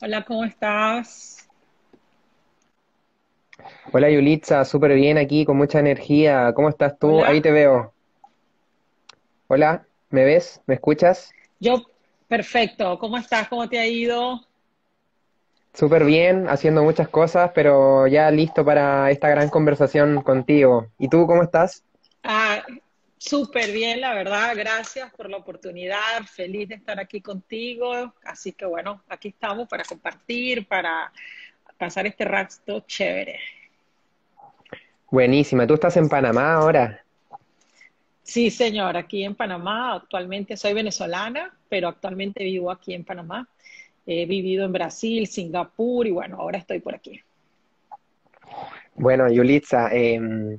Hola, ¿cómo estás? Hola Yulitza, súper bien aquí, con mucha energía. ¿Cómo estás tú? Ahí te veo. Hola, ¿me ves? ¿Me escuchas? Yo, perfecto. ¿Cómo estás? ¿Cómo te ha ido? Súper bien, haciendo muchas cosas, pero ya listo para esta gran conversación contigo. ¿Y tú cómo estás? Súper bien, la verdad. Gracias por la oportunidad. Feliz de estar aquí contigo. Así que bueno, aquí estamos para compartir, para pasar este rato chévere. Buenísima, tú estás en Panamá ahora. Sí, señor, aquí en Panamá. Actualmente soy venezolana, pero actualmente vivo aquí en Panamá. He vivido en Brasil, Singapur y bueno, ahora estoy por aquí. Bueno, Yulitza, em,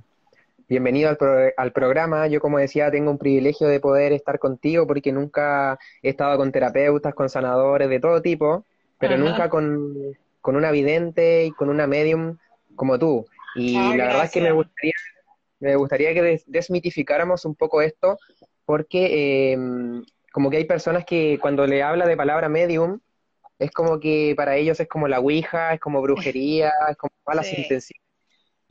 bienvenido al, pro- al programa. Yo, como decía, tengo un privilegio de poder estar contigo porque nunca he estado con terapeutas, con sanadores de todo tipo, pero nunca con, con una vidente y con una medium como tú. Y Ah, la verdad es que me gustaría, me gustaría que des- desmitificáramos un poco esto porque em, como que hay personas que cuando le habla de palabra medium, es como que para ellos es como la ouija, es como brujería, es como malas Sí, intenciones.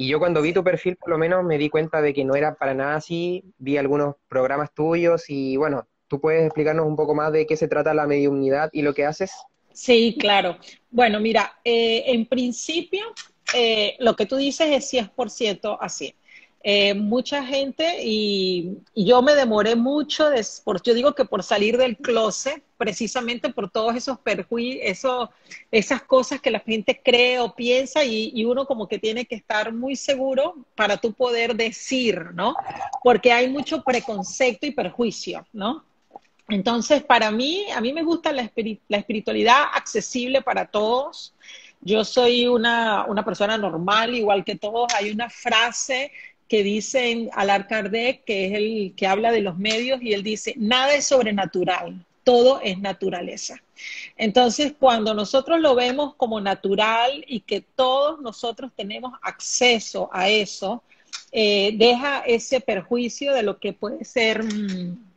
Y yo cuando vi tu perfil, por lo menos me di cuenta de que no era para nada así. Vi algunos programas tuyos y bueno, ¿tú puedes explicarnos un poco más de qué se trata la mediunidad y lo que haces? Sí, claro. Bueno, mira, eh, en principio, eh, lo que tú dices es 100% así. Eh, mucha gente, y, yo me demoré mucho, por, yo digo que por salir del closet, precisamente por todos esos perjuicios, esas cosas que la gente cree o piensa, y, uno como que tiene que estar muy seguro para tú poder decir, ¿no? Porque hay mucho preconcepto y perjuicio, ¿no? Entonces, para mí, a mí me gusta la, espiri- la espiritualidad accesible para todos. Yo soy una persona normal, igual que todos. Hay una frase que dice en Alar Kardec, que es el que habla de los medios, y él dice, nada es sobrenatural, todo es naturaleza. Entonces, cuando nosotros lo vemos como natural y que todos nosotros tenemos acceso a eso, eh, deja ese perjuicio de lo que puede ser... mmm,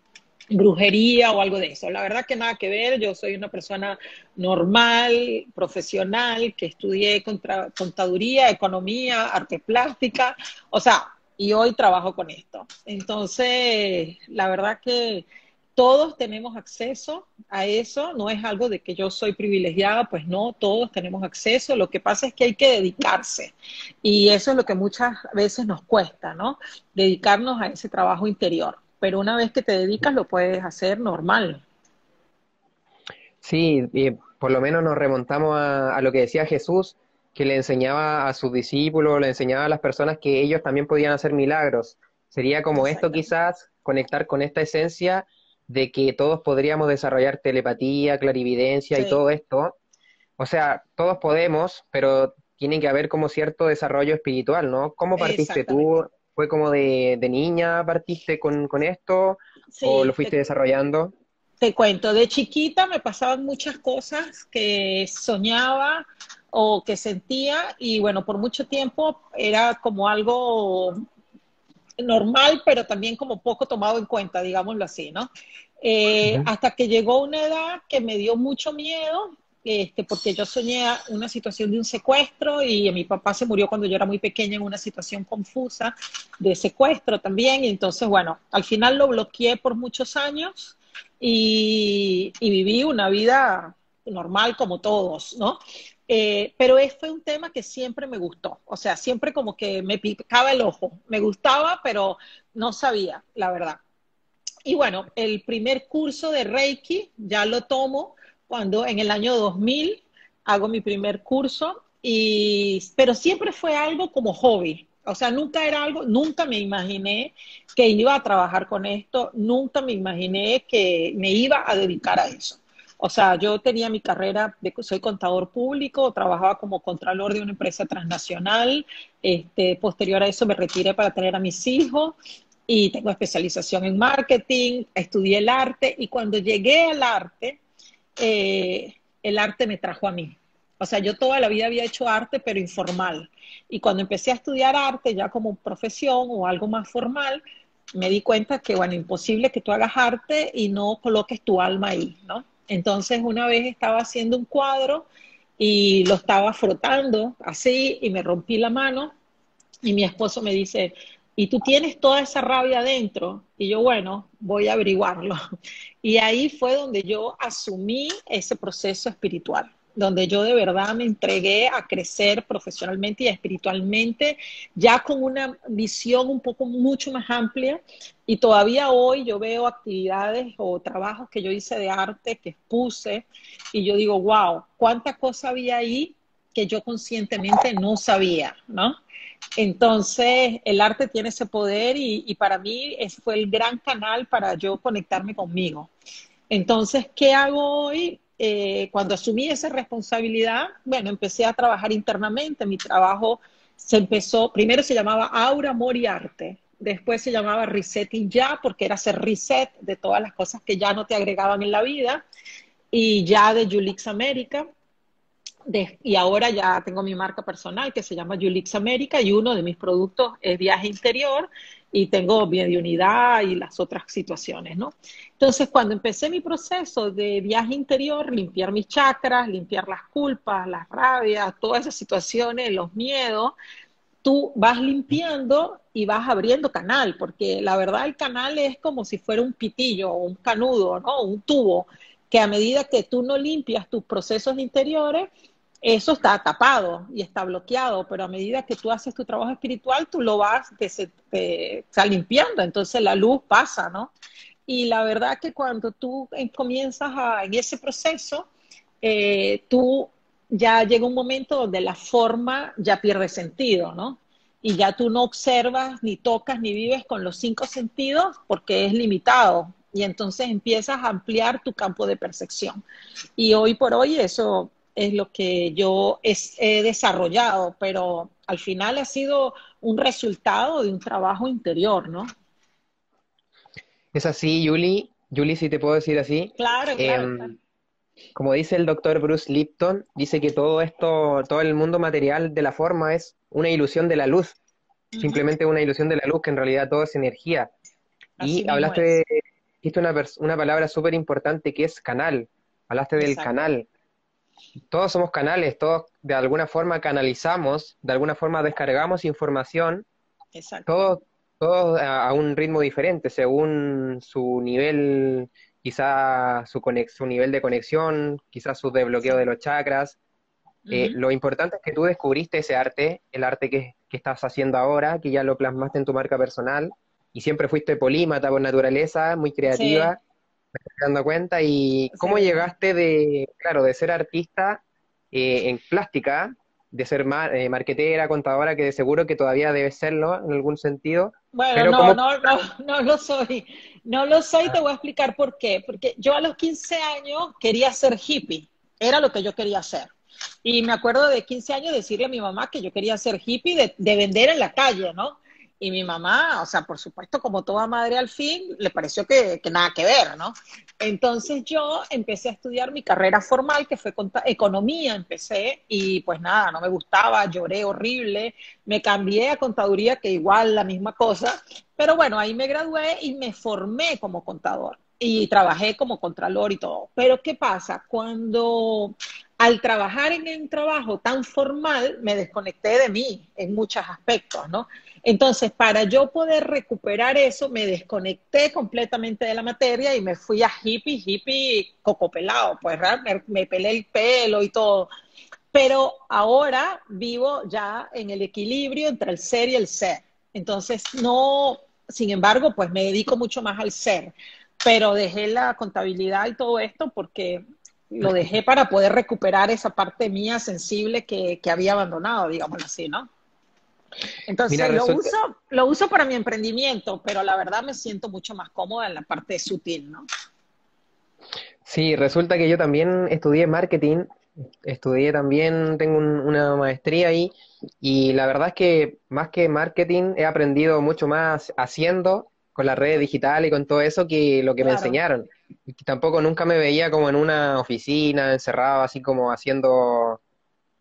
brujería o algo de eso. La verdad que nada que ver, yo soy una persona normal, profesional, que estudié contaduría, economía, arte plástica, o sea, y hoy trabajo con esto. Entonces, la verdad que todos tenemos acceso a eso, no es algo de que yo soy privilegiada, pues no, todos tenemos acceso, lo que pasa es que hay que dedicarse y eso es lo que muchas veces nos cuesta, ¿no? Dedicarnos a ese trabajo interior, pero una vez que te dedicas lo puedes hacer normal. Sí, por lo menos nos remontamos a, a lo que decía Jesús, que le enseñaba a sus discípulos, le enseñaba a las personas que ellos también podían hacer milagros. Sería como esto quizás, conectar con esta esencia de que todos podríamos desarrollar telepatía, clarividencia y todo esto O sea, todos podemos, pero tiene que haber como cierto desarrollo espiritual, ¿no? ¿Cómo partiste tú? ¿Fue como de, de niña partiste con, con esto o lo fuiste te, desarrollando? te cuento, de chiquita me pasaban muchas cosas que soñaba o que sentía y bueno, por mucho tiempo era como algo normal, pero también como poco tomado en cuenta, digámoslo así, ¿no? Eh, Ujú. hasta que llegó una edad que me dio mucho miedo, este, porque yo soñé una situación de un secuestro y mi papá se murió cuando yo era muy pequeña en una situación confusa de secuestro también, y entonces, bueno, al final lo bloqueé por muchos años y, y viví una vida normal como todos, ¿no? Eh, pero fue un tema que siempre me gustó, o sea, siempre como que me picaba el ojo, me gustaba, pero no sabía, la verdad. Y bueno, el primer curso de Reiki ya lo tomo cuando en el año 2000 hago mi primer curso, y, pero siempre fue algo como hobby. O sea, nunca era algo, nunca me imaginé que iba a trabajar con esto, nunca me imaginé que me iba a dedicar a eso. O sea, yo tenía mi carrera, de, soy contador público, trabajaba como contralor de una empresa transnacional, este, posterior a eso me retiré para tener a mis hijos y tengo especialización en marketing, estudié el arte y cuando llegué al arte, eh, el arte me trajo a mí. O sea, yo toda la vida había hecho arte, pero informal. Y cuando empecé a estudiar arte, ya como profesión o algo más formal, me di cuenta que, bueno, imposible que tú hagas arte y no coloques tu alma ahí, ¿no? Entonces, una vez estaba haciendo un cuadro y lo estaba frotando así y me rompí la mano y mi esposo me dice, ¿y tú tienes toda esa rabia adentro? Y yo, bueno, voy a averiguarlo. Y ahí fue donde yo asumí ese proceso espiritual donde yo de verdad me entregué a crecer profesionalmente y espiritualmente, ya con una visión un poco mucho más amplia. Y todavía hoy yo veo actividades o trabajos que yo hice de arte, que expuse, y yo digo, wow, cuánta cosa había ahí que yo conscientemente no sabía, ¿no? Entonces, el arte tiene ese poder y, y para mí ese fue el gran canal para yo conectarme conmigo. Entonces, ¿qué hago hoy? Eh, cuando asumí esa responsabilidad, bueno, empecé a trabajar internamente. Mi trabajo se empezó, primero se llamaba Aura, Amor y Arte. Después se llamaba Resetting Ya, porque era hacer reset de todas las cosas que ya no te agregaban en la vida. Y ya de Julix América. y ahora ya tengo mi marca personal que se llama Julix América y uno de mis productos es Viaje Interior y tengo unidad y las otras situaciones, ¿no? Entonces, cuando empecé mi proceso de viaje interior, limpiar mis chakras, limpiar las culpas, las rabias, todas esas situaciones, los miedos, tú vas limpiando y vas abriendo canal, porque la verdad el canal es como si fuera un pitillo un canudo, ¿no? Un tubo, que a medida que tú no limpias tus procesos interiores, eso está tapado y está bloqueado, pero a medida que tú haces tu trabajo espiritual, tú lo vas limpiando, entonces la luz pasa, ¿no? Y la verdad que cuando tú comienzas en ese proceso, eh, tú ya llega un momento donde la forma ya pierde sentido, ¿no? Y ya tú no observas, ni tocas, ni vives con los cinco sentidos porque es limitado. Y entonces empiezas a ampliar tu campo de percepción. Y hoy por hoy eso es lo que yo he desarrollado, pero al final ha sido un resultado de un trabajo interior, ¿no? Es así, Julie. Julie, si te puedo decir así. Claro, claro, em, Como dice el doctor Bruce Lipton, dice que todo esto, todo el mundo material de la forma es una ilusión de la luz. Simplemente una ilusión de la luz, que en realidad todo es energía. y hablaste dijiste una, una palabra súper importante que es canal. Hablaste del canal todos somos canales, todos de alguna forma canalizamos, de alguna forma descargamos información, todos, a, un ritmo diferente, según su nivel, quizá su, su nivel de conexión, quizás su desbloqueo de los chakras. Eh, lo importante es que tú descubriste ese arte, el arte que, estás haciendo ahora, que ya lo plasmaste en tu marca personal, y siempre fuiste polímata por naturaleza, muy creativa dando cuenta. ¿Y cómo llegaste de, claro, de ser artista eh, en plástica, de ser eh, marquetera, contadora, que de seguro que todavía debe serlo en algún sentido? Bueno, no, no, no, no lo soy. No lo soy, te voy a explicar por qué. Porque yo a los 15 años quería ser hippie. Era lo que yo quería hacer. Y me acuerdo de 15 años decirle a mi mamá que yo quería ser hippie de, de vender en la calle, ¿no? Y mi mamá, o sea, por supuesto, como toda madre al fin, le pareció que, nada que ver, ¿no? Entonces yo empecé a estudiar mi carrera formal, que fue economía, empecé, y pues nada, no me gustaba, lloré horrible, me cambié a contaduría, que igual la misma cosa, pero bueno, ahí me gradué y me formé como contador y trabajé como contralor y todo. Pero ¿qué pasa? Cuando al trabajar en un trabajo tan formal, me desconecté de mí en muchos aspectos, ¿no? Entonces, para yo poder recuperar eso, me desconecté completamente de la materia y me fui a hippie, hippie cocopelado, pues me, me pelé el pelo y todo. Pero ahora vivo ya en el equilibrio entre el ser y el ser. Entonces, no, sin embargo, pues me dedico mucho más al ser, pero dejé la contabilidad y todo esto porque lo dejé para poder recuperar esa parte mía sensible que, que había abandonado, digamos así, ¿no? Entonces lo, uso, lo uso para mi emprendimiento, pero la verdad me siento mucho más cómoda en la parte sutil, ¿no? Sí, resulta que yo también estudié marketing, estudié también, tengo una maestría ahí, y la verdad es que más que marketing he aprendido mucho más haciendo con las redes digitales y con todo eso que lo que me enseñaron. Y tampoco nunca me veía como en una oficina, encerrado, así como haciendo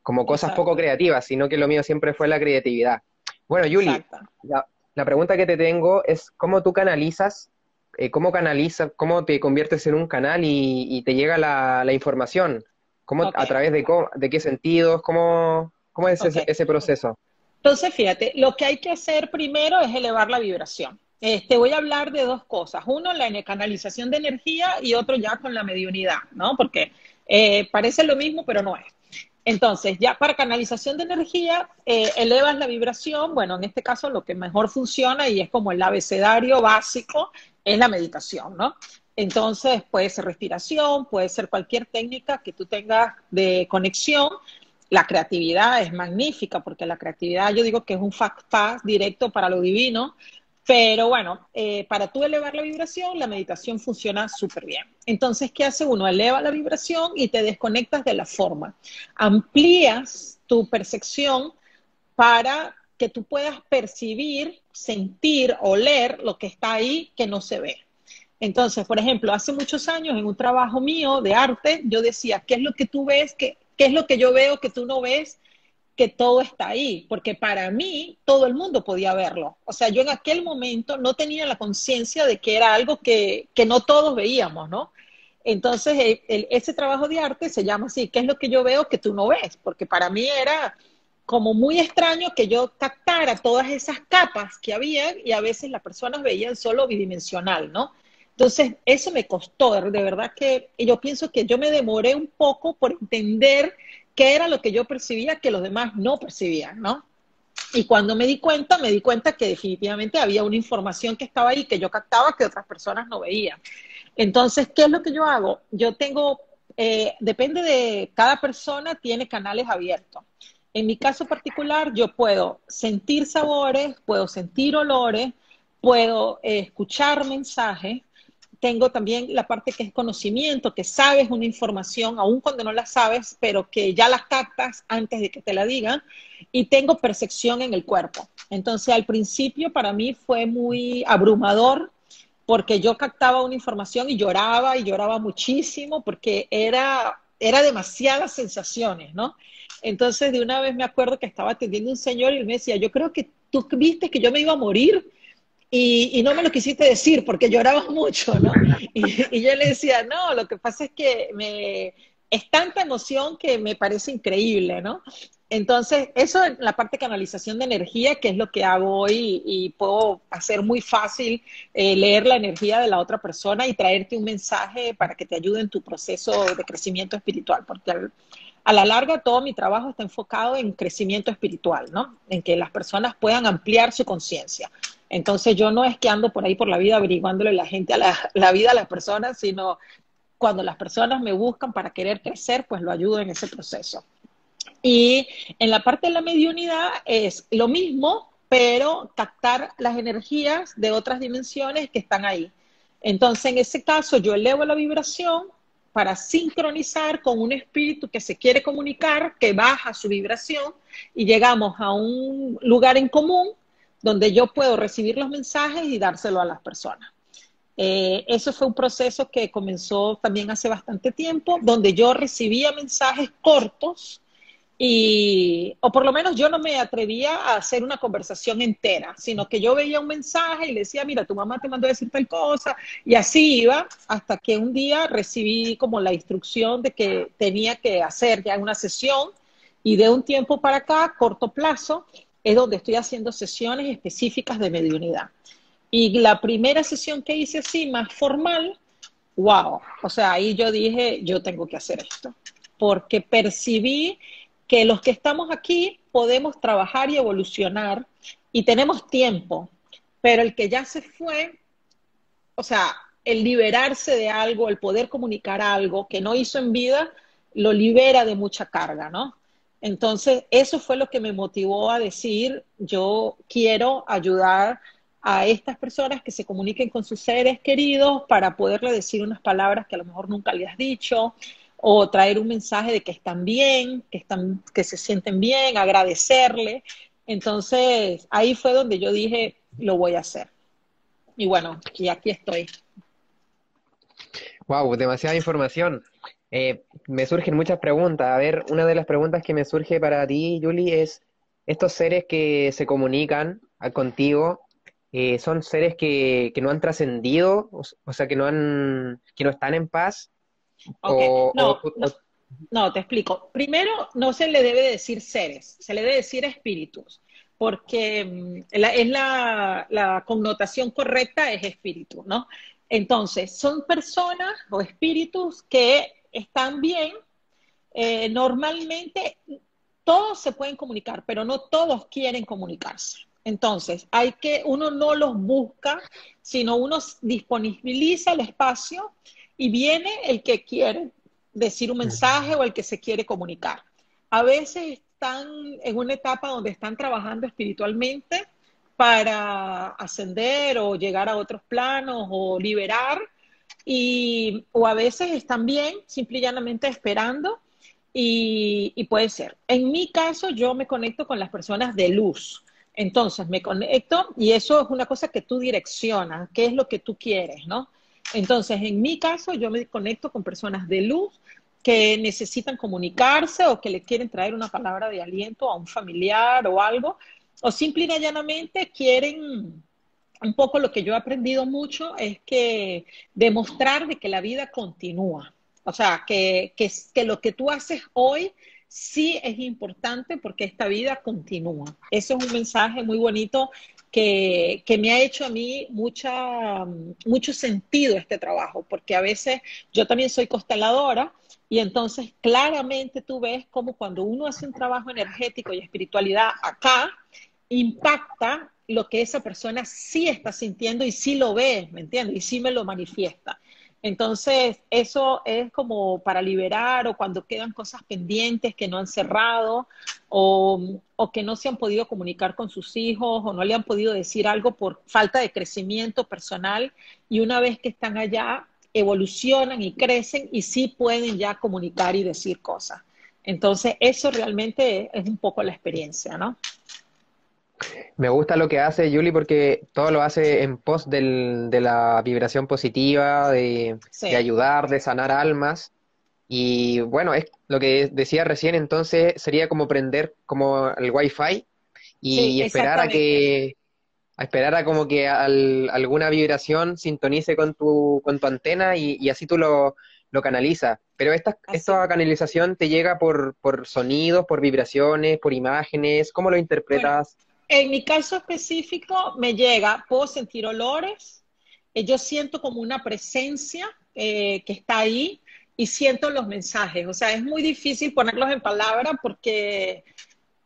como cosas poco creativas, sino que lo mío siempre fue la creatividad. Bueno, Yuli, la, pregunta que te tengo es cómo tú canalizas, eh, cómo canalizas, cómo te conviertes en un canal y, te llega la, información, ¿Cómo, ¿A través de, de qué sentidos? ¿Cómo, cómo es ese, proceso? Entonces, fíjate, lo que hay que hacer primero es elevar la vibración. Te este, voy a hablar de dos cosas. Uno, la canalización de energía y otro ya con la mediunidad, ¿no? Porque eh, parece lo mismo, pero no es. Entonces, ya para canalización de energía, eh, elevas la vibración. Bueno, en este caso lo que mejor funciona y es como el abecedario básico es la meditación, ¿no? Entonces, puede ser respiración, puede ser cualquier técnica que tú tengas de conexión. La creatividad es magnífica porque la creatividad yo digo que es un fact directo para lo divino, pero bueno, eh, para tú elevar la vibración, la meditación funciona súper bien. Entonces, ¿qué hace uno? Eleva la vibración y te desconectas de la forma. Amplías tu percepción para que tú puedas percibir, sentir, oler lo que está ahí que no se ve. Entonces, por ejemplo, hace muchos años en un trabajo mío de arte, yo decía, ¿qué es lo que tú ves? ¿Qué, qué es lo que yo veo que tú no ves? Que todo está ahí, porque para mí todo el mundo podía verlo. O sea, yo en aquel momento no tenía la conciencia de que era algo que, que, no todos veíamos, ¿no? Entonces, ese trabajo de arte se llama así, ¿qué es lo que yo veo que tú no ves? Porque para mí era como muy extraño que yo captara todas esas capas que había y a veces las personas veían solo bidimensional, ¿no? Entonces, eso me costó, de verdad que yo pienso que yo me demoré un poco por entender qué era lo que yo percibía que los demás no percibían, ¿no? Y cuando me di cuenta, me di cuenta que definitivamente había una información que estaba ahí que yo captaba que otras personas no veían. Entonces, ¿qué es lo que yo hago? Yo tengo, eh, depende de cada persona, tiene canales abiertos. En mi caso particular, yo puedo sentir sabores, puedo sentir olores, puedo eh, escuchar mensajes, tengo también la parte que es conocimiento, que sabes una información, aun cuando no la sabes, pero que ya la captas antes de que te la digan, y tengo percepción en el cuerpo. Entonces, al principio para mí fue muy abrumador porque yo captaba una información y lloraba y lloraba muchísimo porque era, era demasiadas sensaciones, ¿no? Entonces, de una vez me acuerdo que estaba atendiendo un señor y me decía, yo creo que tú viste que yo me iba a morir y, no me lo quisiste decir porque llorabas mucho, ¿no? Y, yo le decía, no, lo que pasa es que me, es tanta emoción que me parece increíble, ¿no? Entonces, eso es la parte de canalización de energía, que es lo que hago hoy y puedo hacer muy fácil eh, leer la energía de la otra persona y traerte un mensaje para que te ayude en tu proceso de crecimiento espiritual, porque a la larga todo mi trabajo está enfocado en crecimiento espiritual, ¿no? En que las personas puedan ampliar su conciencia. Entonces yo no es que ando por ahí por la vida averiguándole la gente a la, vida a las personas, sino cuando las personas me buscan para querer crecer, pues lo ayudo en ese proceso. Y en la parte de la mediunidad es lo mismo, pero captar las energías de otras dimensiones que están ahí. Entonces, en ese caso, yo elevo la vibración para sincronizar con un espíritu que se quiere comunicar, que baja su vibración y llegamos a un lugar en común donde yo puedo recibir los mensajes y dárselo a las personas. Eh, eso fue un proceso que comenzó también hace bastante tiempo, donde yo recibía mensajes cortos y, o por lo menos yo no me atrevía a hacer una conversación entera, sino que yo veía un mensaje y le decía, mira, tu mamá te mandó a decir tal cosa, y así iba, hasta que un día recibí como la instrucción de que tenía que hacer ya una sesión, y de un tiempo para acá, corto plazo, es donde estoy haciendo sesiones específicas de mediunidad. Y la primera sesión que hice así, más formal, wow, o sea, ahí yo dije, yo tengo que hacer esto, porque percibí que los que estamos aquí podemos trabajar y evolucionar y tenemos tiempo, pero el que ya se fue, o sea, el liberarse de algo, el poder comunicar algo que no hizo en vida, lo libera de mucha carga, ¿no? Entonces, eso fue lo que me motivó a decir, yo quiero ayudar a estas personas que se comuniquen con sus seres queridos para poderle decir unas palabras que a lo mejor nunca le has dicho o traer un mensaje de que están bien, que están que se sienten bien, agradecerle. Entonces, ahí fue donde yo dije, lo voy a hacer. Y bueno, y aquí estoy. Wow, demasiada información. Eh, me surgen muchas preguntas. A ver, una de las preguntas que me surge para ti, Julie, es, ¿estos seres que se comunican contigo eh, son seres que, no han trascendido, o, sea, que no, han, que no están en paz? no, No, te explico. Primero, no se le debe decir seres, se le debe decir espíritus, porque mm, es la, connotación correcta es espíritu, ¿no? Entonces, son personas o espíritus que están bien. Eh, normalmente todos se pueden comunicar, pero no todos quieren comunicarse. Entonces, hay que, uno no los busca, sino uno disponibiliza el espacio y viene el que quiere decir un mensaje o el que se quiere comunicar. A veces están en una etapa donde están trabajando espiritualmente para ascender o llegar a otros planos o liberar, y, o a veces están bien, simple y llanamente esperando, y, y puede ser. En mi caso, yo me conecto con las personas de luz. Entonces me conecto y eso es una cosa que tú direccionas, qué es lo que tú quieres, ¿no? Entonces, en mi caso, yo me conecto con personas de luz que necesitan comunicarse o que le quieren traer una palabra de aliento a un familiar o algo, o simple y llanamente quieren, un poco lo que yo he aprendido mucho es que demostrar de que la vida continúa. O sea, que, que, que lo que tú haces hoy sí es importante porque esta vida continúa. Eso es un mensaje muy bonito que, me ha hecho a mí mucha, mucho sentido este trabajo, porque a veces yo también soy consteladora y entonces claramente tú ves cómo cuando uno hace un trabajo energético y espiritualidad acá, impacta lo que esa persona sí está sintiendo y sí lo ve, ¿me entiendes? Y sí me lo manifiesta. Entonces, eso es como para liberar o cuando quedan cosas pendientes que no han cerrado o, que no se han podido comunicar con sus hijos o no le han podido decir algo por falta de crecimiento personal y una vez que están allá evolucionan y crecen y sí pueden ya comunicar y decir cosas. Entonces, eso realmente es un poco la experiencia, ¿no? Me gusta lo que hace Julie porque todo lo hace en pos del, de la vibración positiva, de, ayudar, de sanar almas. Y bueno, es lo que decía recién, entonces sería como prender como el wifi y esperar a que a esperar a como que alguna vibración sintonice con tu, con tu antena y, así tú lo, lo canalizas. Pero esta, esta canalización te llega por, por sonidos, por vibraciones, por imágenes, ¿cómo lo interpretas? En mi caso específico me llega, puedo sentir olores, eh, yo siento como una presencia eh, que está ahí y siento los mensajes. O sea, es muy difícil ponerlos en palabras porque,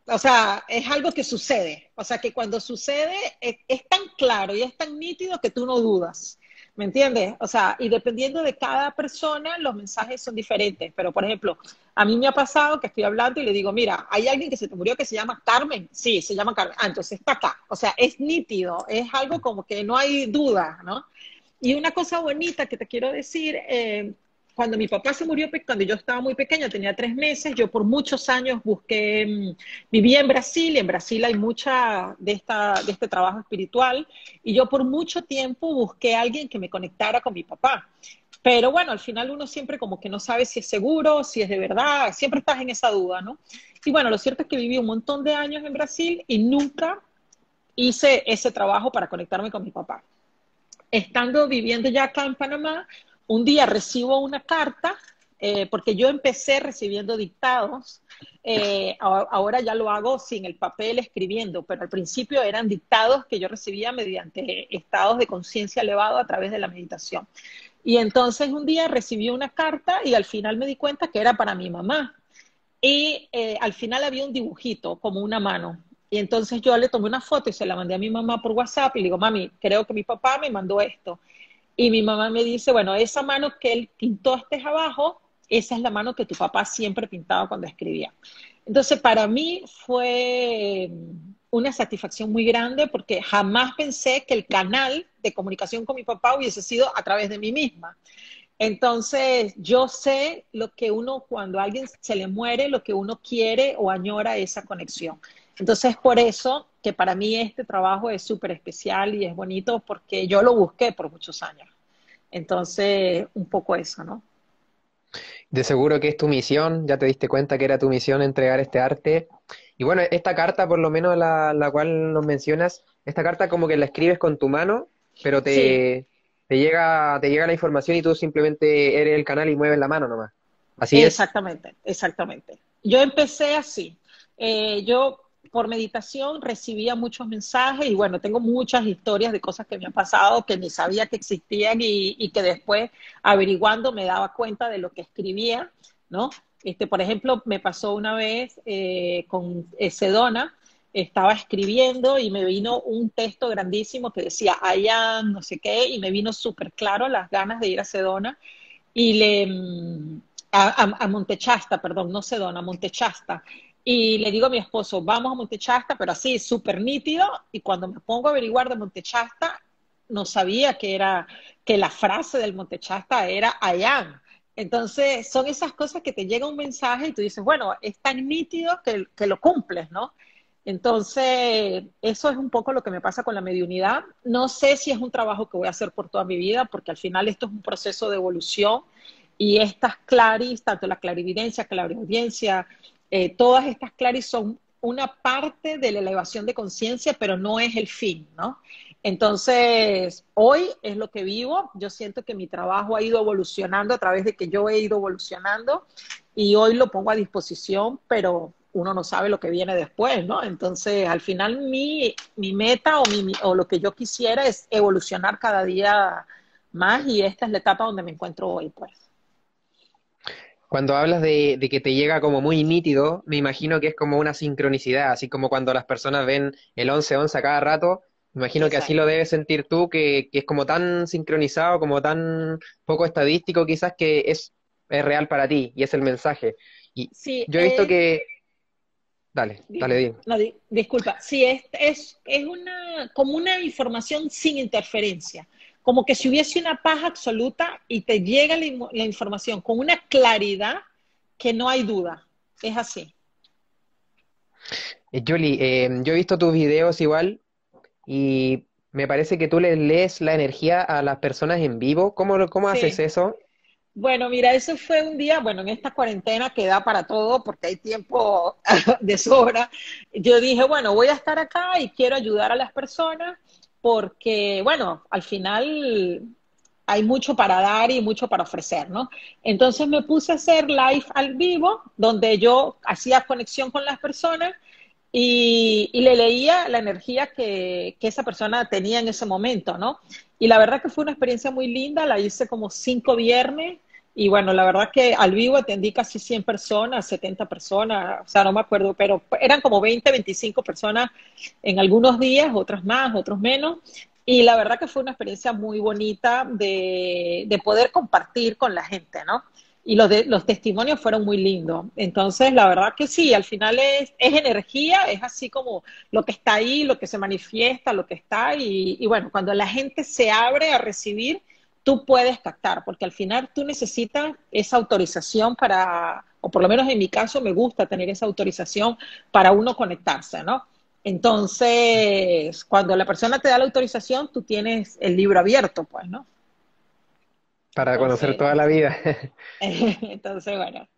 o sea, es algo que sucede. O sea, que cuando sucede es tan claro y es tan nítido que tú no dudas. ¿Me entiendes? O sea, y dependiendo de cada persona, los mensajes son diferentes. Pero, por ejemplo, a mí me ha pasado que estoy hablando y le digo, mira, hay alguien que se te murió que se llama Carmen. Sí, se llama Carmen. Ah, entonces está acá. O sea, es nítido, es algo como que no hay duda, ¿no? Y una cosa bonita que te quiero decir, eh, cuando mi papá se murió, cuando yo estaba muy pequeña, tenía tres meses, yo por muchos años busqué, mm, vivía en Brasil, y en Brasil hay mucha de, esta, de este trabajo espiritual, y yo por mucho tiempo busqué a alguien que me conectara con mi papá. Pero bueno, al final uno siempre como que no sabe si es seguro, si es de verdad, siempre estás en esa duda, ¿no? Y bueno, lo cierto es que viví un montón de años en Brasil y nunca hice ese trabajo para conectarme con mi papá. Estando viviendo ya acá en Panamá, un día recibo una carta, eh, porque yo empecé recibiendo dictados, eh, ahora ya lo hago sin el papel escribiendo, pero al principio eran dictados que yo recibía mediante estados de conciencia elevado a través de la meditación. Y entonces un día recibí una carta y al final me di cuenta que era para mi mamá. Y eh, al final había un dibujito, como una mano. Y entonces yo le tomé una foto y se la mandé a mi mamá por WhatsApp y le digo, mami, creo que mi papá me mandó esto. Y mi mamá me dice, bueno, esa mano que él pintó este abajo, esa es la mano que tu papá siempre pintaba cuando escribía. Entonces, para mí fue una satisfacción muy grande porque jamás pensé que el canal de comunicación con mi papá hubiese sido a través de mí misma. Entonces, yo sé lo que uno, cuando alguien se le muere, lo que uno quiere o añora esa conexión. Entonces, por eso que para mí este trabajo es súper especial y es bonito porque yo lo busqué por muchos años. Entonces, un poco eso, ¿no? De seguro que es tu misión, ya te diste cuenta que era tu misión entregar este arte. Y bueno, esta carta, por lo menos la, la cual nos mencionas, esta carta como que la escribes con tu mano, pero te, te, llega, te llega la información y tú simplemente eres el canal y mueves la mano nomás. Así exactamente, exactamente. Yo empecé así. Eh, yo por meditación recibía muchos mensajes y bueno, tengo muchas historias de cosas que me han pasado que ni sabía que existían y, que después averiguando me daba cuenta de lo que escribía, ¿no? Este, por ejemplo, me pasó una vez eh, con Sedona, estaba escribiendo y me vino un texto grandísimo que decía allá no sé qué, y me vino súper claro las ganas de ir a Sedona y le mm, a, a, Montechasta, perdón, no Sedona, Montechasta. Y le digo a mi esposo, vamos a Montechasta, pero así, súper nítido. Y cuando me pongo a averiguar de Montechasta, no sabía que era, que la frase del Montechasta era allá Entonces, son esas cosas que te llega un mensaje y tú dices, bueno, es tan nítido que, que lo cumples, ¿no? Entonces, eso es un poco lo que me pasa con la mediunidad. No sé si es un trabajo que voy a hacer por toda mi vida, porque al final esto es un proceso de evolución y estas claris, tanto la clarividencia, clariaudiencia, eh, todas estas claris son una parte de la elevación de conciencia, pero no es el fin, ¿no? Entonces, hoy es lo que vivo. Yo siento que mi trabajo ha ido evolucionando a través de que yo he ido evolucionando y hoy lo pongo a disposición, pero uno no sabe lo que viene después, ¿no? Entonces, al final mi, mi meta o, mi, o lo que yo quisiera es evolucionar cada día más y esta es la etapa donde me encuentro hoy, pues. Cuando hablas de, que te llega como muy nítido, me imagino que es como una sincronicidad, así como cuando las personas ven el 11-11 a cada rato, me imagino que así lo debes sentir tú, que, que, es como tan sincronizado, como tan poco estadístico quizás que es, es real para ti y es el mensaje. Y sí, yo he visto eh, que Dale, dale, dime. No, disculpa, sí, es, es, es una, como una información sin interferencia, como que si hubiese una paja absoluta y te llega la, información con una claridad que no hay duda. Es así. Eh, Julie, eh, yo he visto tus videos igual y me parece que tú le lees la energía a las personas en vivo. ¿Cómo, cómo haces eso? Bueno, mira, eso fue un día, bueno, en esta cuarentena que da para todo porque hay tiempo de sobra. Yo dije, bueno, voy a estar acá y quiero ayudar a las personas porque, bueno, al final hay mucho para dar y mucho para ofrecer, ¿no? Entonces me puse a hacer live al vivo, donde yo hacía conexión con las personas y, le leía la energía que, que, esa persona tenía en ese momento, ¿no? Y la verdad que fue una experiencia muy linda, la hice como cinco viernes y bueno, la verdad que al vivo atendí casi 100 personas, 70 personas, o sea, no me acuerdo, pero eran como 20, 25 personas en algunos días, otras más, otros menos. Y la verdad que fue una experiencia muy bonita de, de poder compartir con la gente, ¿no? Y los, de, los testimonios fueron muy lindos. Entonces, la verdad que sí, al final es, es energía, es así como lo que está ahí, lo que se manifiesta, lo que está. Y, y bueno, cuando la gente se abre a recibir, tú puedes captar, porque al final tú necesitas esa autorización para, o por lo menos en mi caso me gusta tener esa autorización para uno conectarse, ¿no? Entonces, cuando la persona te da la autorización, tú tienes el libro abierto, pues, ¿no? Para conocer toda la vida. entonces, bueno,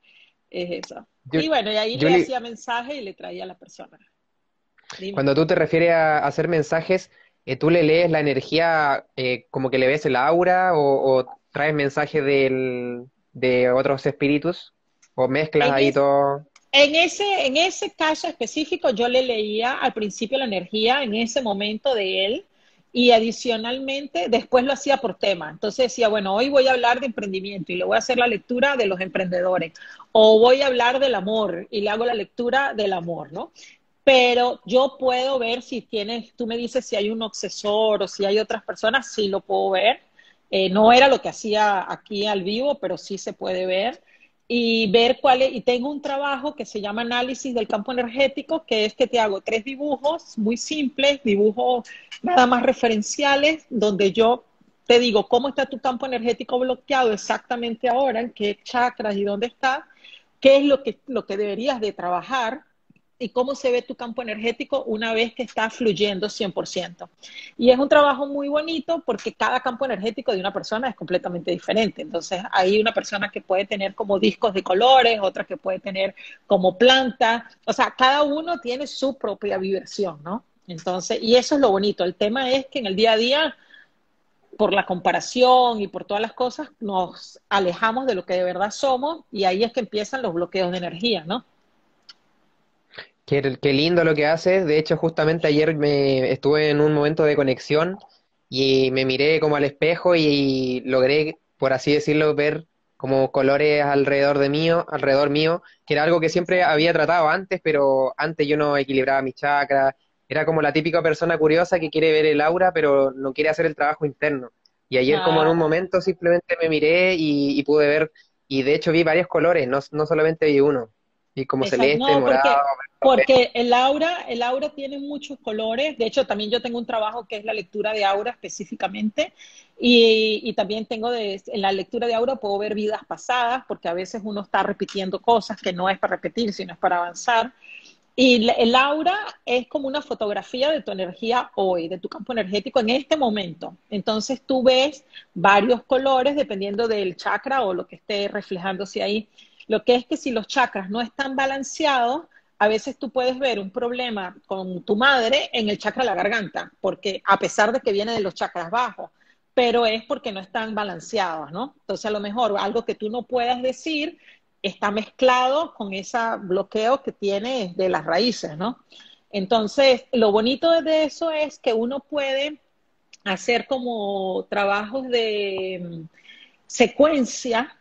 es eso. y bueno, y ahí le hacía mensaje y le traía a la persona. Cuando tú te refieres a hacer mensajes, eh, ¿tú le lees la energía eh, como que le ves el aura o, traes mensajes de otros espíritus o mezclas ahí todo? En ese, en ese caso específico yo le leía al principio la energía en ese momento de él y adicionalmente después lo hacía por tema. Entonces decía, bueno, hoy voy a hablar de emprendimiento y le voy a hacer la lectura de los emprendedores o voy a hablar del amor y le hago la lectura del amor, ¿no? Pero yo puedo ver si tienes, tú me dices si hay un obsesor o si hay otras personas, sí lo puedo ver. Eh, no era lo que hacía aquí al vivo, pero sí se puede ver. Y ver cuál es, y tengo un trabajo que se llama análisis del campo energético, que es que te hago tres dibujos muy simples, dibujos nada más referenciales, donde yo te digo cómo está tu campo energético bloqueado exactamente ahora, en qué chakras y dónde está, qué es lo que, lo que deberías de trabajar y cómo se ve tu campo energético una vez que está fluyendo 100%. Y es un trabajo muy bonito porque cada campo energético de una persona es completamente diferente. Entonces, hay una persona que puede tener como discos de colores, otra que puede tener como planta. O sea, cada uno tiene su propia vibración, ¿no? Entonces, y eso es lo bonito. El tema es que en el día a día por la comparación y por todas las cosas, nos alejamos de lo que de verdad somos y ahí es que empiezan los bloqueos de energía, ¿no? Qué, lindo lo que haces. De hecho, justamente ayer me estuve en un momento de conexión y me miré como al espejo y, logré, por así decirlo, ver como colores alrededor de mío, alrededor mío, que era algo que siempre había tratado antes, pero antes yo no equilibraba mis chakras, era como la típica persona curiosa que quiere ver el aura, pero no quiere hacer el trabajo interno. Y ayer como en un momento simplemente me miré y, pude ver, y de hecho vi varios colores, no, no solamente vi uno. Y como celeste, morado. Porque, el aura, el aura tiene muchos colores. De hecho, también yo tengo un trabajo que es la lectura de aura específicamente. Y, y, también tengo de, en la lectura de aura puedo ver vidas pasadas, porque a veces uno está repitiendo cosas que no es para repetir, sino es para avanzar. Y el aura es como una fotografía de tu energía hoy, de tu campo energético en este momento. Entonces tú ves varios colores dependiendo del chakra o lo que esté reflejándose ahí. Lo que es que si los chakras no están balanceados, a veces tú puedes ver un problema con tu madre en el chakra de la garganta, porque a pesar de que viene de los chakras bajos, pero es porque no están balanceados, ¿no? Entonces a lo mejor algo que tú no puedas decir está mezclado con ese bloqueo que tiene de las raíces, ¿no? Entonces, lo bonito de eso es que uno puede hacer como trabajos de mm, secuencia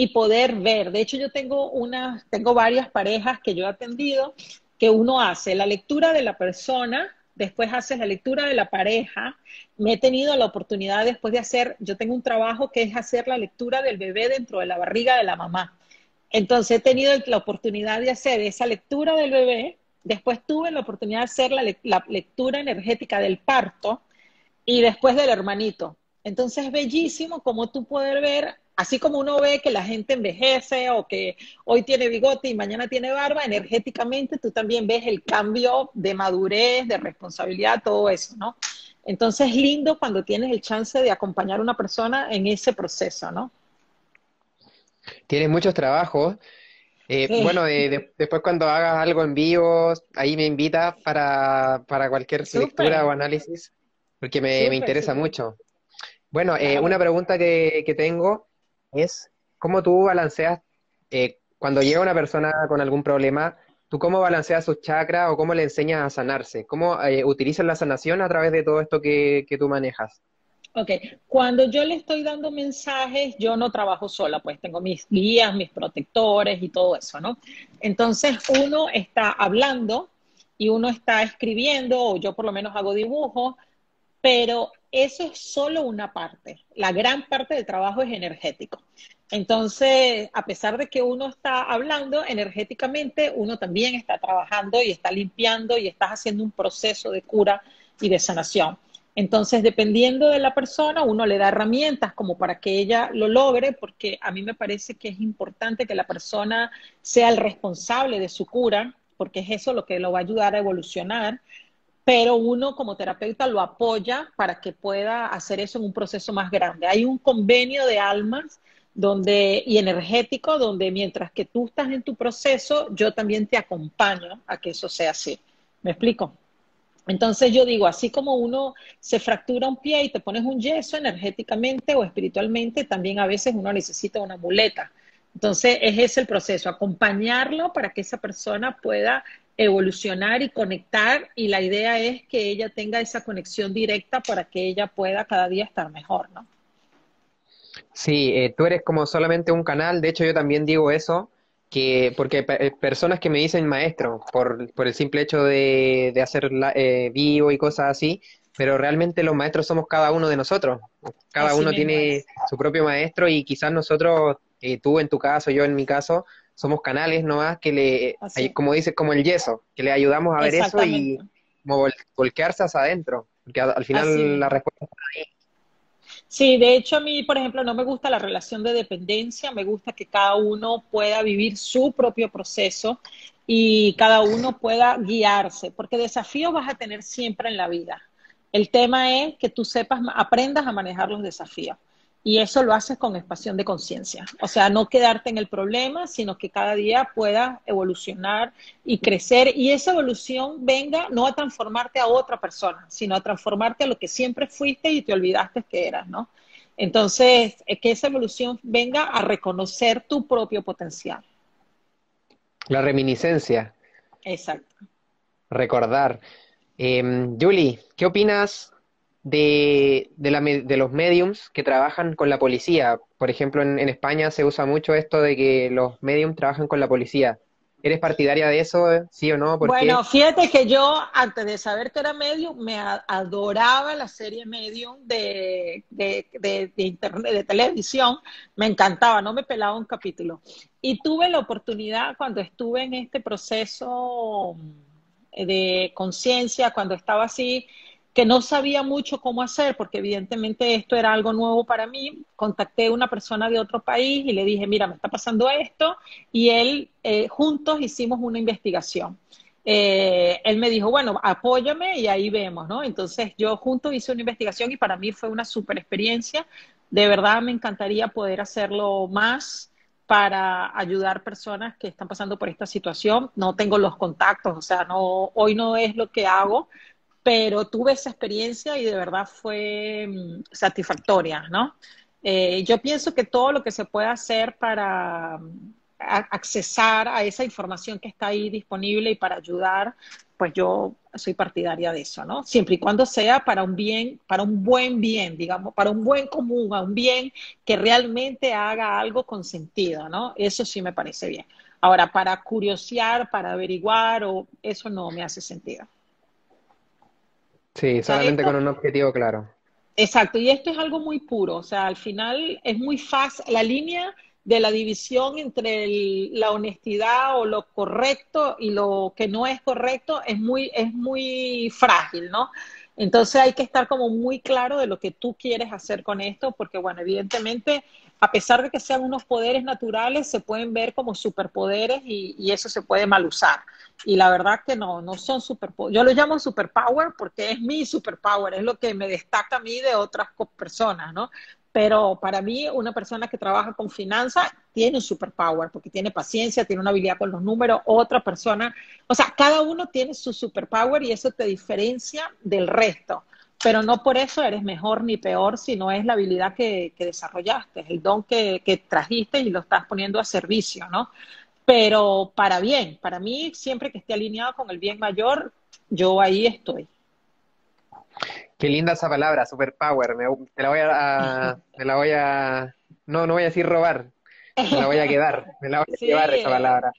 y poder ver. De hecho, yo tengo una, tengo varias parejas que yo he atendido que uno hace la lectura de la persona, después hace la lectura de la pareja. Me he tenido la oportunidad después de hacer, yo tengo un trabajo que es hacer la lectura del bebé dentro de la barriga de la mamá. Entonces he tenido la oportunidad de hacer esa lectura del bebé, después tuve la oportunidad de hacer la, lectura energética del parto y después del hermanito. Entonces es bellísimo como tú puedes ver, así como uno ve que la gente envejece o que hoy tiene bigote y mañana tiene barba, energéticamente tú también ves el cambio de madurez, de responsabilidad, todo eso, ¿no? Entonces es lindo cuando tienes el chance de acompañar a una persona en ese proceso, ¿no? Tienes muchos trabajos. Eh, bueno, después cuando hagas algo en vivo, ahí me invitas para, para cualquier lectura o análisis, porque me, interesa mucho. Bueno, eh, una pregunta que, que, tengo es, ¿cómo tú balanceas, eh, cuando llega una persona con algún problema, tú cómo balanceas sus chakras o cómo le enseñas a sanarse? ¿Cómo utilizas la sanación a través de todo esto que, que tú manejas? Ok, cuando yo le estoy dando mensajes, yo no trabajo sola, pues tengo mis guías, mis protectores y todo eso, ¿no? Entonces uno está hablando y uno está escribiendo, o yo por lo menos hago dibujos, pero eso es solo una parte. La gran parte del trabajo es energético. Entonces, a pesar de que uno está hablando energéticamente, uno también está trabajando y está limpiando y está haciendo un proceso de cura y de sanación. Entonces, dependiendo de la persona, uno le da herramientas como para que ella lo logre, porque a mí me parece que es importante que la persona sea el responsable de su cura, porque es eso lo que lo va a ayudar a evolucionar, pero uno como terapeuta lo apoya para que pueda hacer eso en un proceso más grande. Hay un convenio de almas donde y energético donde mientras que tú estás en tu proceso, yo también te acompaño a que eso sea así. ¿Me explico? Entonces yo digo, así como uno se fractura un pie y te pones un yeso energéticamente o espiritualmente, también a veces uno necesita una muleta. Entonces es el proceso, acompañarlo para que esa persona pueda evolucionar y conectar y la idea es que ella tenga esa conexión directa para que ella pueda cada día estar mejor, ¿no? Sí, eh, tú eres como solamente un canal, de hecho yo también digo eso, que porque eh, personas que me dicen maestro por, por el simple hecho de, de hacer eh, vivo y cosas así, pero realmente los maestros somos cada uno de nosotros. Cada uno tiene su propio maestro y quizás nosotros, eh, tú en tu caso, yo en mi caso, somos canales nomás que le, como dices, como el yeso, que le ayudamos a ver eso y como volquearse hacia adentro, porque al, final la respuesta está ahí. Sí, de hecho a mí, por ejemplo, no me gusta la relación de dependencia, me gusta que cada uno pueda vivir su propio proceso y cada uno pueda guiarse, porque desafíos vas a tener siempre en la vida. El tema es que tú sepas, aprendas a manejar los desafíos. Y eso lo haces con expansión de conciencia. O sea, no quedarte en el problema, sino que cada día puedas evolucionar y crecer. Y esa evolución venga no a transformarte a otra persona, sino a transformarte a lo que siempre fuiste y te olvidaste que eras, ¿no? Entonces, que esa evolución venga a reconocer tu propio potencial. La reminiscencia. Exacto. Recordar. Em, Julie, ¿qué opinas de, de, los mediums que trabajan con la policía? Por ejemplo, en, España se usa mucho esto de que los mediums trabajan con la policía. ¿Eres partidaria de eso, sí o no? bueno, fíjate que yo, antes de saber que era Medium, me adoraba la serie Medium de, de, internet, de televisión. Me encantaba, no me pelaba un capítulo. Y tuve la oportunidad cuando estuve en este proceso de conciencia, cuando estaba así, que no sabía mucho cómo hacer, porque evidentemente esto era algo nuevo para mí. Contacté a una persona de otro país y le dije, mira, me está pasando esto, y él, eh, juntos hicimos una investigación. Eh, él me dijo, bueno, apóyame y ahí vemos, ¿no? Entonces yo juntos hice una investigación y para mí fue una super experiencia. De verdad me encantaría poder hacerlo más para ayudar personas que están pasando por esta situación. No tengo los contactos, o sea, no, hoy no es lo que hago, pero tuve esa experiencia y de verdad fue mm, satisfactoria, ¿no? Eh, yo pienso que todo lo que se puede hacer para mm, accesar a esa información que está ahí disponible y para ayudar, pues yo soy partidaria de eso, ¿no? Siempre y cuando sea para un bien, para un buen bien, digamos, para un buen común, a un bien que realmente haga algo con sentido, ¿no? Eso sí me parece bien. Ahora, para curiosear, para averiguar, o eso no me hace sentido. Sí, solamente con un objetivo claro. Exacto, y esto es algo muy puro, o sea, al final es muy fácil, la línea de la división entre la honestidad o lo correcto y lo que no es correcto es muy, es muy frágil, ¿no? Entonces hay que estar como muy claro de lo que tú quieres hacer con esto, porque bueno, evidentemente, a pesar de que sean unos poderes naturales, se pueden ver como superpoderes y, eso se puede mal usar. Y la verdad que no, no son superpoderes. Yo lo llamo superpower porque es mi superpower, es lo que me destaca a mí de otras personas, ¿no? Pero para mí, una persona que trabaja con finanzas tiene un superpower, porque tiene paciencia, tiene una habilidad con los números, otra persona, o sea, cada uno tiene su superpower y eso te diferencia del resto. Pero no por eso eres mejor ni peor, sino es la habilidad que, desarrollaste, el don que, que trajiste y lo estás poniendo a servicio, ¿no? Pero para bien, para mí, siempre que esté alineado con el bien mayor, yo ahí estoy. Qué linda esa palabra, superpower. Me, te la voy a, me la voy a, no, no voy a decir robar, me la voy a quedar, me la voy a llevar esa palabra.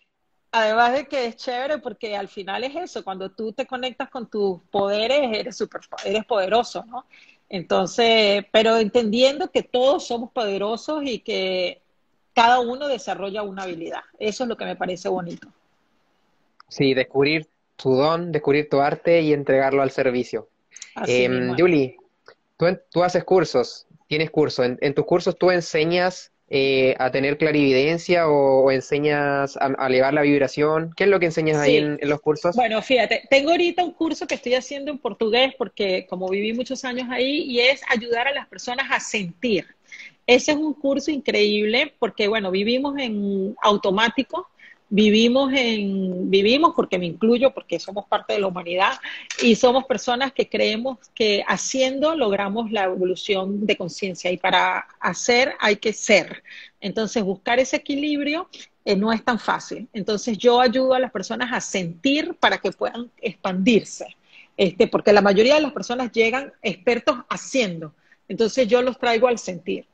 Además de que es chévere porque al final es eso, cuando tú te conectas con tus poderes, eres super, eres poderoso, ¿no? Entonces, pero entendiendo que todos somos poderosos y que cada uno desarrolla una habilidad. Eso es lo que me parece bonito. Sí, descubrir tu don, descubrir tu arte y entregarlo al servicio. Eh, Julie, tú, haces cursos, tienes cursos. En, tus cursos tú enseñas eh, a tener clarividencia o, enseñas a, elevar la vibración. ¿Qué es lo que enseñas ahí en, los cursos? Bueno, fíjate, tengo ahorita un curso que estoy haciendo en portugués porque como viví muchos años ahí y es ayudar a las personas a sentir. Ese es un curso increíble porque, bueno, vivimos en automático vivimos en, vivimos porque me incluyo, porque somos parte de la humanidad y somos personas que creemos que haciendo logramos la evolución de conciencia y para hacer hay que ser. Entonces, buscar ese equilibrio eh, no es tan fácil. Entonces, yo ayudo a las personas a sentir para que puedan expandirse. Este, porque la mayoría de las personas llegan expertos haciendo. Entonces, yo los traigo al sentir.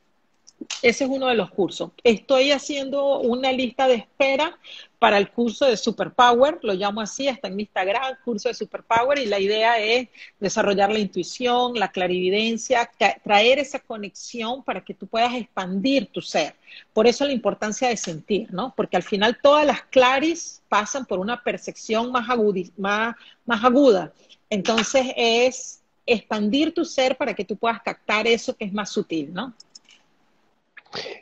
Ese es uno de los cursos. Estoy haciendo una lista de espera para el curso de Superpower, lo llamo así, está en mi Instagram, curso de Superpower, y la idea es desarrollar la intuición, la clarividencia, traer esa conexión para que tú puedas expandir tu ser. Por eso la importancia de sentir, ¿no? Porque al final todas las claris pasan por una percepción más, más, más aguda. Entonces es expandir tu ser para que tú puedas captar eso que es más sutil, ¿no?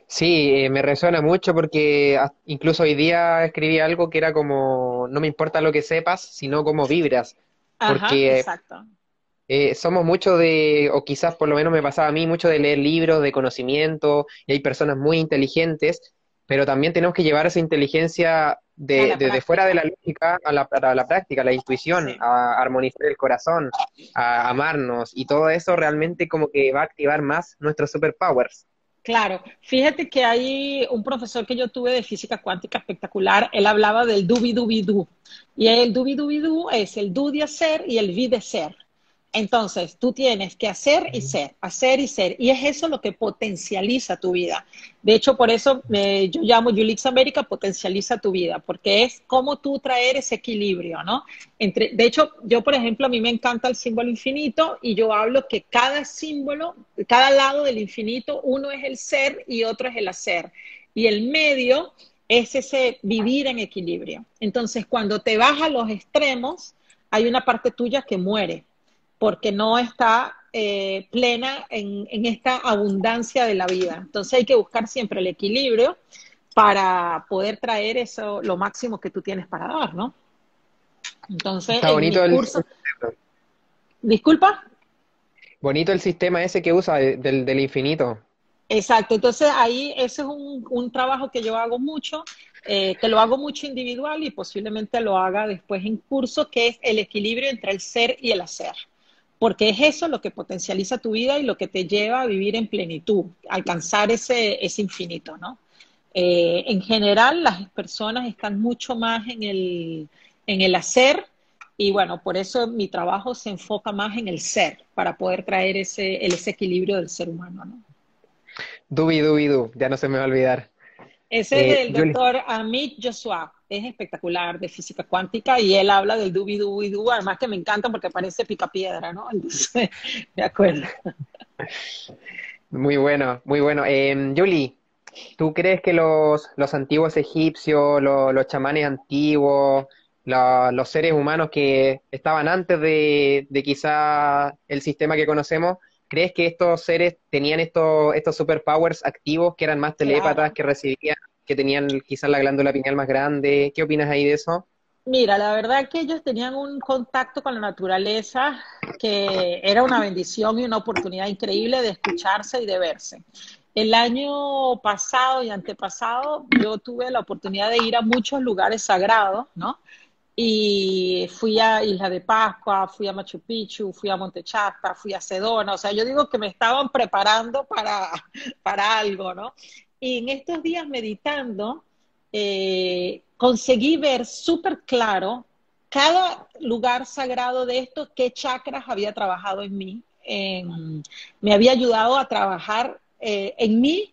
Sí, eh, me resuena mucho porque incluso hoy día escribí algo que era como, no me importa lo que sepas, sino cómo vibras. porque exacto. eh, somos mucho de, o quizás por lo menos me pasaba a mí, mucho de leer libros de conocimiento, y hay personas muy inteligentes, pero también tenemos que llevar esa inteligencia de, desde fuera de la lógica a la, a la práctica, a la intuición, a armonizar el corazón, a amarnos, y todo eso realmente como que va a activar más nuestros superpowers. Claro, fíjate que hay un profesor que yo tuve de física cuántica espectacular, él hablaba del dubi dubi du, y el dubi dubi du es el du de hacer y el vi de ser. Entonces, tú tienes que hacer y ser, hacer y ser. Y es eso lo que potencializa tu vida. De hecho, por eso eh, yo llamo Julix América potencializa tu vida, porque es cómo tú traer ese equilibrio, ¿no? Entre, de hecho, yo, por ejemplo, a mí me encanta el símbolo infinito y yo hablo que cada símbolo, cada lado del infinito, uno es el ser y otro es el hacer. Y el medio es ese vivir en equilibrio. Entonces, cuando te vas a los extremos, hay una parte tuya que muere porque no está eh, plena en, esta abundancia de la vida. Entonces hay que buscar siempre el equilibrio para poder traer eso, lo máximo que tú tienes para dar, ¿no? Entonces, está bonito el curso... Disculpa. Bonito el sistema ese que usa del, del infinito. Exacto, entonces ahí ese es un, trabajo que yo hago mucho, eh, que lo hago mucho individual y posiblemente lo haga después en curso, que es el equilibrio entre el ser y el hacer porque es eso lo que potencializa tu vida y lo que te lleva a vivir en plenitud, alcanzar ese, ese infinito, ¿no? Eh, en general, las personas están mucho más en el, en el hacer y bueno, por eso mi trabajo se enfoca más en el ser, para poder traer ese, ese equilibrio del ser humano, ¿no? Dubi, dubi, du, ya no se me va a olvidar. Ese es eh, el doctor Amit Joshua es espectacular de física cuántica y él habla del dubi dubi du, además que me encanta porque parece picapiedra, ¿no? Entonces, de acuerdo. Muy bueno, muy bueno. Eh, Julie, ¿tú crees que los, los antiguos egipcios, los, chamanes antiguos, los seres humanos que estaban antes de, de quizá el sistema que conocemos, ¿crees que estos seres tenían estos, estos superpowers activos que eran más telépatas, que recibían que tenían quizás la glándula pineal más grande. ¿Qué opinas ahí de eso? Mira, la verdad que ellos tenían un contacto con la naturaleza que era una bendición y una oportunidad increíble de escucharse y de verse. El año pasado y antepasado yo tuve la oportunidad de ir a muchos lugares sagrados, ¿no? Y fui a Isla de Pascua, fui a Machu Picchu, fui a Monte Chasta, fui a Sedona, o sea, yo digo que me estaban preparando para, para algo, ¿no? Y en estos días meditando, eh, conseguí ver súper claro cada lugar sagrado de esto, qué chakras había trabajado en mí. me había ayudado a trabajar eh, en mí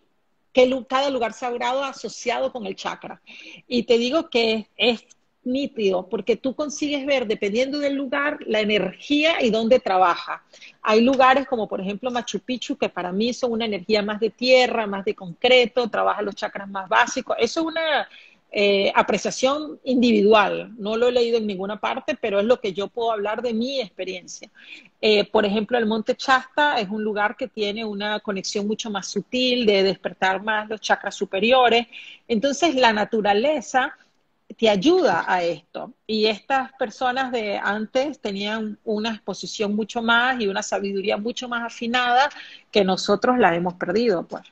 que cada lugar sagrado asociado con el chakra. Y te digo que es nítido, porque tú consigues ver, dependiendo del lugar, la energía y dónde trabaja. Hay lugares como, por ejemplo, Machu Picchu, que para mí son una energía más de tierra, más de concreto, trabaja los chakras más básicos. Eso es una eh, apreciación individual. No lo he leído en ninguna parte, pero es lo que yo puedo hablar de mi experiencia. Eh, por ejemplo, el Monte Chasta es un lugar que tiene una conexión mucho más sutil de despertar más los chakras superiores. Entonces, la naturaleza te ayuda a esto. Y estas personas de antes tenían una exposición mucho más y una sabiduría mucho más afinada que nosotros la hemos perdido, pues.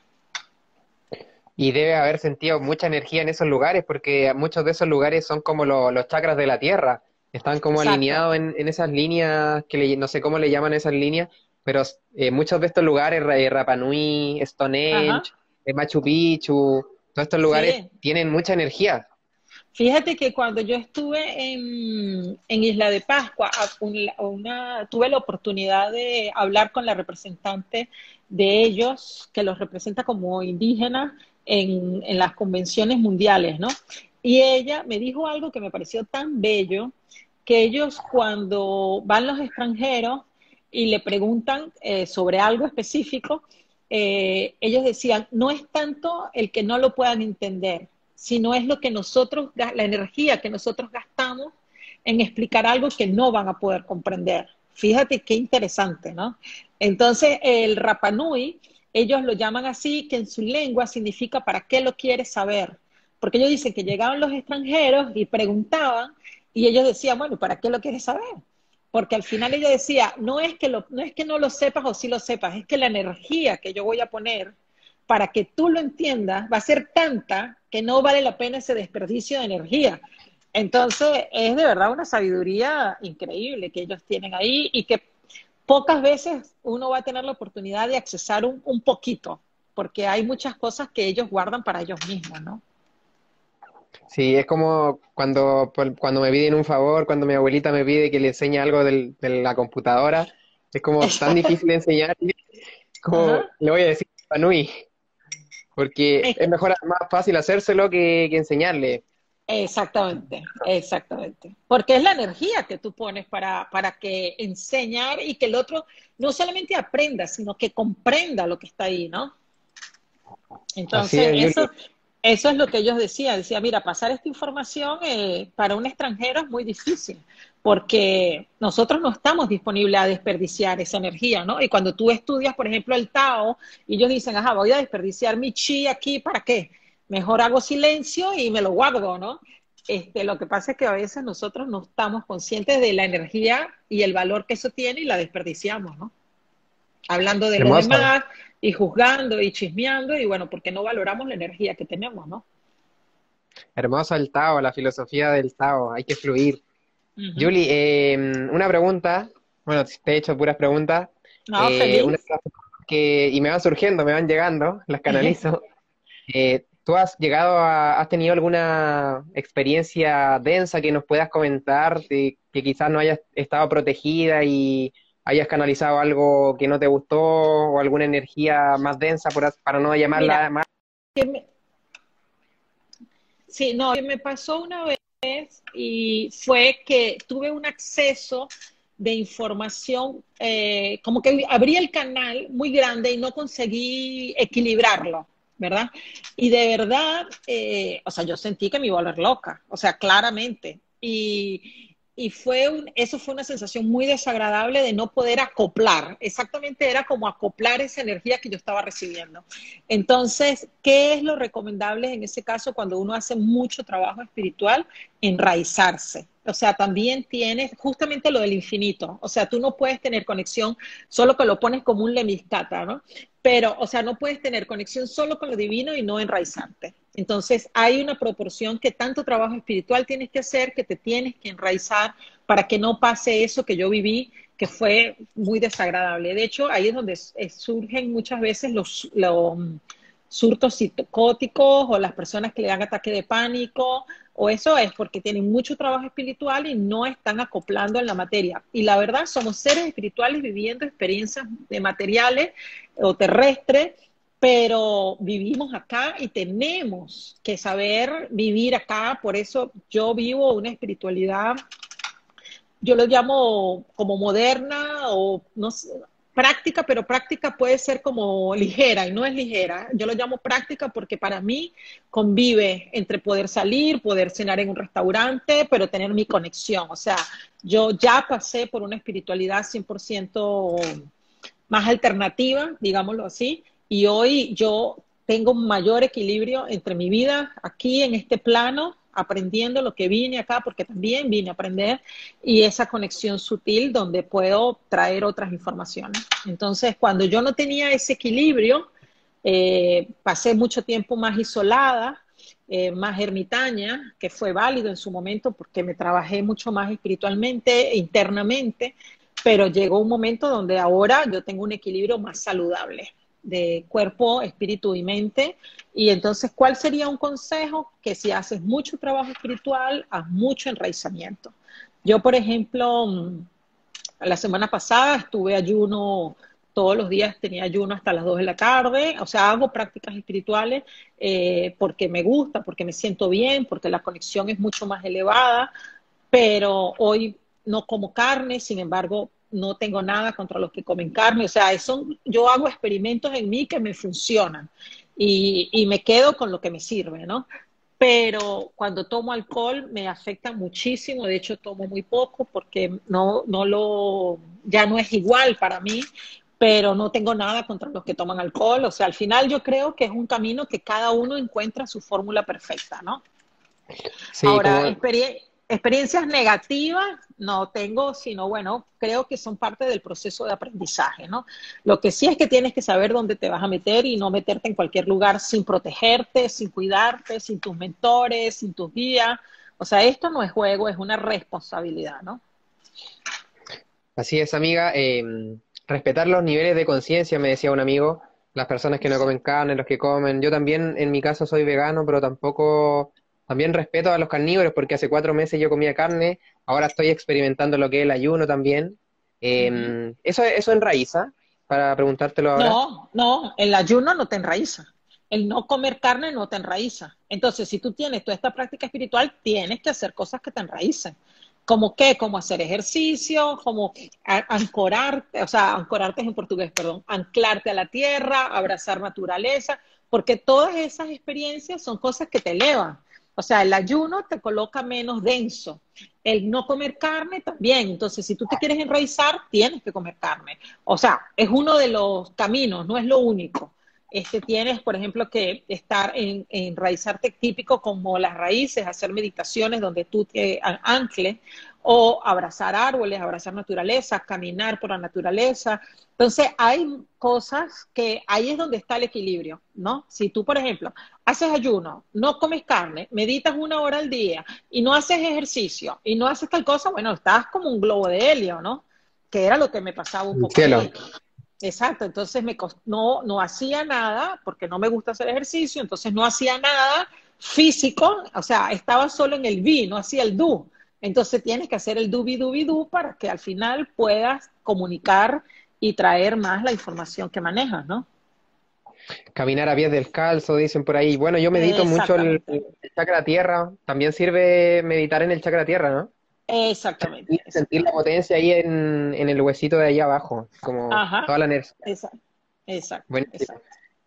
Y debe haber sentido mucha energía en esos lugares, porque muchos de esos lugares son como los chakras de la tierra. Están como alineados en, esas líneas, que no sé cómo le llaman esas líneas, pero eh, muchos de estos lugares, Rapa Nui, Stonehenge, eh, Machu Picchu, todos estos lugares tienen mucha energía. Fíjate que cuando yo estuve en, Isla de Pascua, tuve la oportunidad de hablar con la representante de ellos, que los representa como indígenas en, en las convenciones mundiales, ¿no? Y ella me dijo algo que me pareció tan bello, que ellos cuando van los extranjeros y le preguntan eh, sobre algo específico, eh, ellos decían, no es tanto el que no lo puedan entender, sino es lo que nosotros, la energía que nosotros gastamos en explicar algo que no van a poder comprender. Fíjate qué interesante, ¿no? Entonces, el Rapanui, ellos lo llaman así, que en su lengua significa para qué lo quieres saber. Porque ellos dicen que llegaban los extranjeros y preguntaban, y ellos decían, bueno, ¿para qué lo quieres saber? porque al final ella decía, no es que, no, es que no lo sepas o sí lo sepas, es que la energía que yo voy a poner para que tú lo entiendas va a ser tanta que no vale la pena ese desperdicio de energía. Entonces, es de verdad una sabiduría increíble que ellos tienen ahí y que pocas veces uno va a tener la oportunidad de accesar un, un poquito, porque hay muchas cosas que ellos guardan para ellos mismos, ¿no? Sí, es como cuando, cuando me piden un favor, cuando mi abuelita me pide que le enseñe algo de la computadora, es como tan difícil de enseñarle, como le voy a decir a Nui, porque es mejor, más fácil hacérselo que, que enseñarle. Exactamente, exactamente. Porque es la energía que tú pones para, para que enseñar y que el otro no solamente aprenda, sino que comprenda lo que está ahí, ¿no? Entonces, eso, eso es lo que ellos decían. Decía, mira, pasar esta información eh, para un extranjero es muy difícil, porque nosotros no estamos disponibles a desperdiciar esa energía, ¿no? Y cuando tú estudias, por ejemplo, el Tao, y ellos dicen, ajá, voy a desperdiciar mi chi aquí, ¿para qué? Mejor hago silencio y me lo guardo, ¿no? Este, lo que pasa es que a veces nosotros no estamos conscientes de la energía y el valor que eso tiene y la desperdiciamos, ¿no? Hablando de lo demás, y juzgando y chismeando y bueno, porque no valoramos la energía que tenemos, ¿no? Hermoso el Tao, la filosofía del Tao, hay que fluir. Julie, eh, una pregunta, bueno, te he hecho puras preguntas. No, eh, que, y me van surgiendo, me van llegando, las canalizo. Eh, ¿Tú has llegado a, has tenido alguna experiencia densa que nos puedas comentar, de, que quizás no hayas estado protegida y hayas canalizado algo que no te gustó o alguna energía más densa para no llamarla más. Sí, no, me pasó una vez y fue que tuve un acceso de información, eh, como que abrí el canal muy grande y no conseguí equilibrarlo, ¿verdad? Y de verdad, eh, o sea, yo sentí que me iba a volver loca, o sea, claramente. Y, y fue un, eso fue una sensación muy desagradable de no poder acoplar. Exactamente era como acoplar esa energía que yo estaba recibiendo. Entonces, ¿qué es lo recomendable en ese caso cuando uno hace mucho trabajo espiritual? Enraizarse. O sea, también tienes justamente lo del infinito. O sea, tú no puedes tener conexión solo que lo pones como un lemiscata, ¿no? Pero, o sea, no puedes tener conexión solo con lo divino y no enraizarte. Entonces, hay una proporción que tanto trabajo espiritual tienes que hacer, que te tienes que enraizar para que no pase eso que yo viví, que fue muy desagradable. De hecho, ahí es donde surgen muchas veces los, los surtos psicóticos o las personas que le dan ataque de pánico, o eso es porque tienen mucho trabajo espiritual y no están acoplando en la materia. Y la verdad, somos seres espirituales viviendo experiencias de materiales o terrestres pero vivimos acá y tenemos que saber vivir acá, por eso yo vivo una espiritualidad, yo lo llamo como moderna o no sé, práctica, pero práctica puede ser como ligera y no es ligera. Yo lo llamo práctica porque para mí convive entre poder salir, poder cenar en un restaurante, pero tener mi conexión. O sea, yo ya pasé por una espiritualidad 100% más alternativa, digámoslo así, y hoy yo tengo un mayor equilibrio entre mi vida aquí en este plano, aprendiendo lo que vine acá, porque también vine a aprender, y esa conexión sutil donde puedo traer otras informaciones. Entonces, cuando yo no tenía ese equilibrio, eh, pasé mucho tiempo más isolada, eh, más ermitaña, que fue válido en su momento porque me trabajé mucho más espiritualmente, internamente, pero llegó un momento donde ahora yo tengo un equilibrio más saludable de cuerpo, espíritu y mente. Y entonces, ¿cuál sería un consejo? Que si haces mucho trabajo espiritual, haz mucho enraizamiento. Yo, por ejemplo, mm, la semana pasada estuve ayuno todos los días tenía ayuno hasta las 2 de la tarde, o sea, hago prácticas espirituales eh, porque me gusta, porque me siento bien, porque la conexión es mucho más elevada, pero hoy no como carne, sin embargo, no tengo nada contra los que comen carne, o sea, yo hago experimentos en mí que me funcionan y, me quedo con lo que me sirve, ¿no? Pero cuando tomo alcohol me afecta muchísimo, de hecho tomo muy poco porque no, no lo, ya no es igual para mí, pero no tengo nada contra los que toman alcohol, o sea, al final yo creo que es un camino que cada uno encuentra su fórmula perfecta, ¿no? Sí, Ahora, experiencias negativas no tengo, sino bueno, creo que son parte del proceso de aprendizaje, ¿no? Lo que sí es que tienes que saber dónde te vas a meter y no meterte en cualquier lugar sin protegerte, sin cuidarte, sin tus mentores, sin tus guías. O sea, esto no es juego, es una responsabilidad, ¿no? Así es, amiga. Em, respetar los niveles de conciencia, me decía un amigo, las personas que no comen carne, los que comen. Yo también, en mi caso, soy vegano, pero tampoco, también respeto a los carnívoros porque hace cuatro meses yo comía carne, ahora estoy experimentando lo que es el ayuno también. Eh, ¿Eso, eso enraiza? Para preguntártelo ahora. No, no, el ayuno no te enraiza. El no comer carne no te enraiza. Entonces, si tú tienes toda esta práctica espiritual, tienes que hacer cosas que te enraicen. ¿Como qué? Como hacer ejercicio, como ancorarte, o sea, ancorarte en portugués, perdón, anclarte a la tierra, abrazar naturaleza, porque todas esas experiencias son cosas que te elevan. O sea, el ayuno te coloca menos denso. El no comer carne también. Entonces, si tú te quieres enraizar, tienes que comer carne. O sea, es uno de los caminos, no es lo único este, tienes, por ejemplo, que estar en, enraizarte típico como las raíces, hacer meditaciones donde tú te ancles, o abrazar árboles, abrazar naturaleza, caminar por la naturaleza. Entonces, hay cosas que ahí es donde está el equilibrio, ¿no? Si tú, por ejemplo, haces ayuno, no comes carne, meditas una hora al día y no haces ejercicio y no haces tal cosa, bueno, estás como un globo de helio, ¿no? Que era lo que me pasaba un poco. Exacto, entonces me no, no hacía nada porque no me gusta hacer ejercicio, entonces no hacía nada físico, o sea, estaba solo en el vi, no hacía el do. Entonces tienes que hacer el dubi dubi du para que al final puedas comunicar y traer más la información que manejas, ¿no? Caminar a pies del calzo, dicen por ahí. Bueno, yo medito mucho el, el chakra tierra. También sirve meditar en el chakra tierra, ¿no? Exactamente. Sentir, la potencia ahí en, el huesito de ahí abajo, como toda la energía. Exacto. Exacto. Bueno,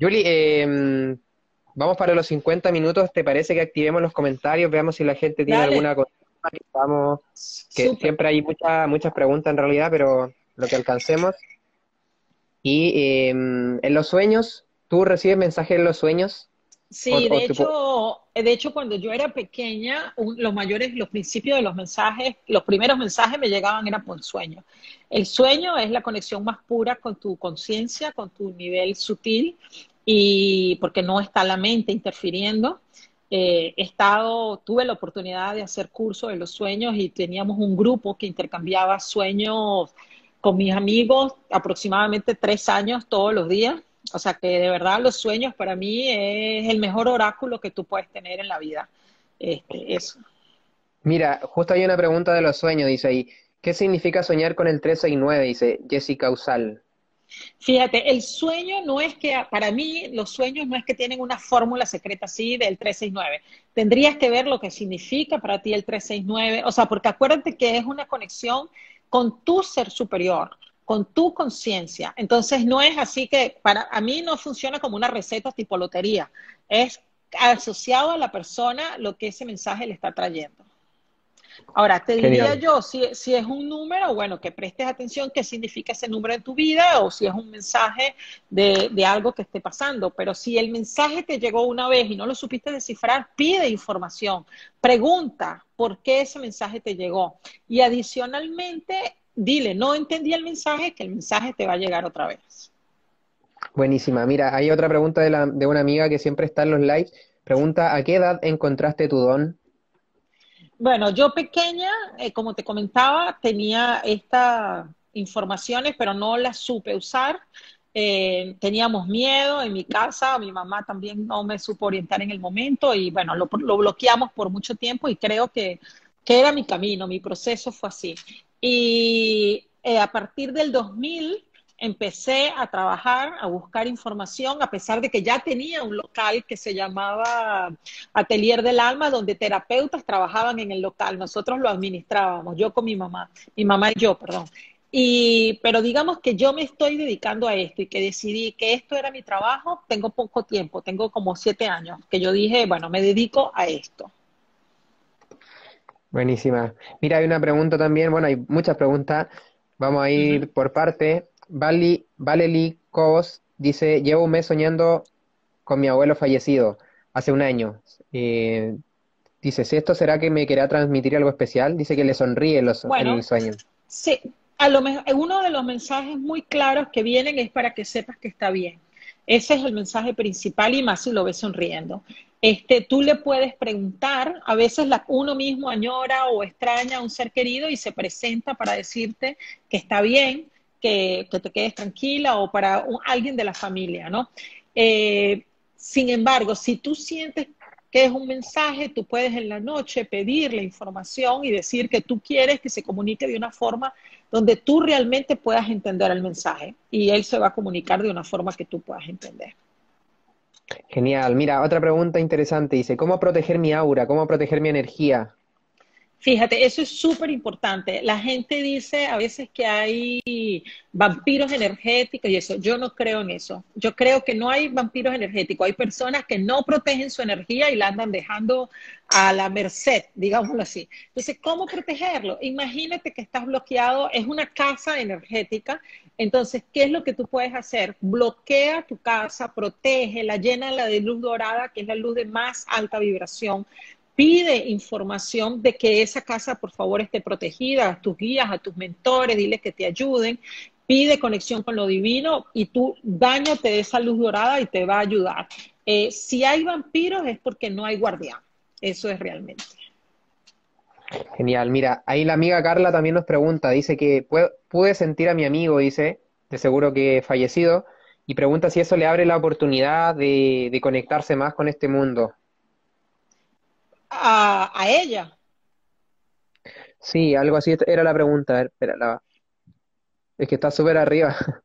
Julie, em, vamos para los 50 minutos. ¿Te parece que activemos los comentarios? Veamos si la gente tiene alguna cosa. Que, siempre hay muchas muchas preguntas en realidad, pero lo que alcancemos. Y em, en los sueños, ¿tú recibes mensajes en los sueños? Sí, de hecho, de hecho, cuando yo era pequeña, los mayores, los principios de los mensajes, los primeros mensajes me llegaban eran por sueño. El sueño es la conexión más pura con tu conciencia, con tu nivel sutil, y porque no está la mente interfiriendo. Eh, he estado, tuve la oportunidad de hacer cursos de los sueños y teníamos un grupo que intercambiaba sueños con mis amigos aproximadamente tres años todos los días o sea que de verdad los sueños para mí es el mejor oráculo que tú puedes tener en la vida. Este, eso. Mira, justo hay una pregunta de los sueños, dice ahí. ¿Qué significa soñar con el 3 y 9? Dice Jessica Usal. Fíjate, el sueño no es que, para mí, los sueños no es que tienen una fórmula secreta así del 369. Tendrías que ver lo que significa para ti el 369. O sea, porque acuérdate que es una conexión con tu ser superior con tu conciencia. Entonces no es así que para a mí no funciona como una receta tipo lotería, es asociado a la persona lo que ese mensaje le está trayendo. Ahora, te diría yo, si, si, es un número, bueno, que prestes atención qué significa ese número en tu vida o si es un mensaje de, de, algo que esté pasando. Pero si el mensaje te llegó una vez y no lo supiste descifrar, pide información, pregunta por qué ese mensaje te llegó. Y adicionalmente, dile, no entendí el mensaje, que el mensaje te va a llegar otra vez. Buenísima. Mira, hay otra pregunta de, la, de una amiga que siempre está en los lives. Pregunta, ¿a qué edad encontraste tu don? Bueno, yo pequeña, eh, como te comentaba, tenía estas informaciones, pero no las supe usar. Eh, teníamos miedo en mi casa, mi mamá también no me supo orientar en el momento y bueno, lo, lo bloqueamos por mucho tiempo y creo que, que era mi camino, mi proceso fue así. Y eh, a partir del 2000 empecé a trabajar, a buscar información, a pesar de que ya tenía un local que se llamaba Atelier del Alma, donde terapeutas trabajaban en el local. Nosotros lo administrábamos, yo con mi mamá, mi mamá y yo, perdón. Y, pero digamos que yo me estoy dedicando a esto y que decidí que esto era mi trabajo, tengo poco tiempo, tengo como siete años, que yo dije, bueno, me dedico a esto. Buenísima. Mira, hay una pregunta también, bueno, hay muchas preguntas, vamos a ir por parte. Vali, Valeli Cobos dice, llevo un mes soñando con mi abuelo fallecido, hace un año. Eh, Dice, si esto será que me querrá transmitir algo especial, dice que le sonríe los, en el sueño. Sí, a lo mejor, uno de los mensajes muy claros que vienen es para que sepas que está bien. Ese es el mensaje principal y más si lo ves sonriendo. Este, tú le puedes preguntar, a veces la, uno mismo añora o extraña a un ser querido y se presenta para decirte que está bien, que, te quedes tranquila o para alguien de la familia, ¿no? Eh, sin embargo, si tú sientes que es un mensaje, tú puedes en la noche pedir la información y decir que tú quieres que se comunique de una forma donde tú realmente puedas entender el mensaje y él se va a comunicar de una forma que tú puedas entender. Genial. Mira, otra pregunta interesante. Dice, ¿cómo proteger mi aura? ¿Cómo proteger mi energía? Fíjate, eso es súper importante. La gente dice a veces que hay vampiros energéticos y eso. Yo no creo en eso. Yo creo que no hay vampiros energéticos. Hay personas que no protegen su energía y la andan dejando a la merced, digámoslo así. Entonces, ¿cómo protegerlo? Imagínate que estás bloqueado, es una casa energética. Entonces, ¿qué es lo que tú puedes hacer? Bloquea tu casa, protege, la llena la de luz dorada, que es la luz de más alta vibración pide información de que esa casa, por favor, esté protegida, a tus guías, a tus mentores, dile que te ayuden, pide conexión con lo divino y tú dañate de esa luz dorada y te va a ayudar. Eh, si hay vampiros es porque no hay guardián, eso es realmente. Genial, mira, ahí la amiga Carla también nos pregunta, dice que pude sentir a mi amigo, dice, de seguro que fallecido, y pregunta si eso le abre la oportunidad de conectarse más con este mundo a, ella. Sí, algo así era la pregunta. Es que está súper arriba.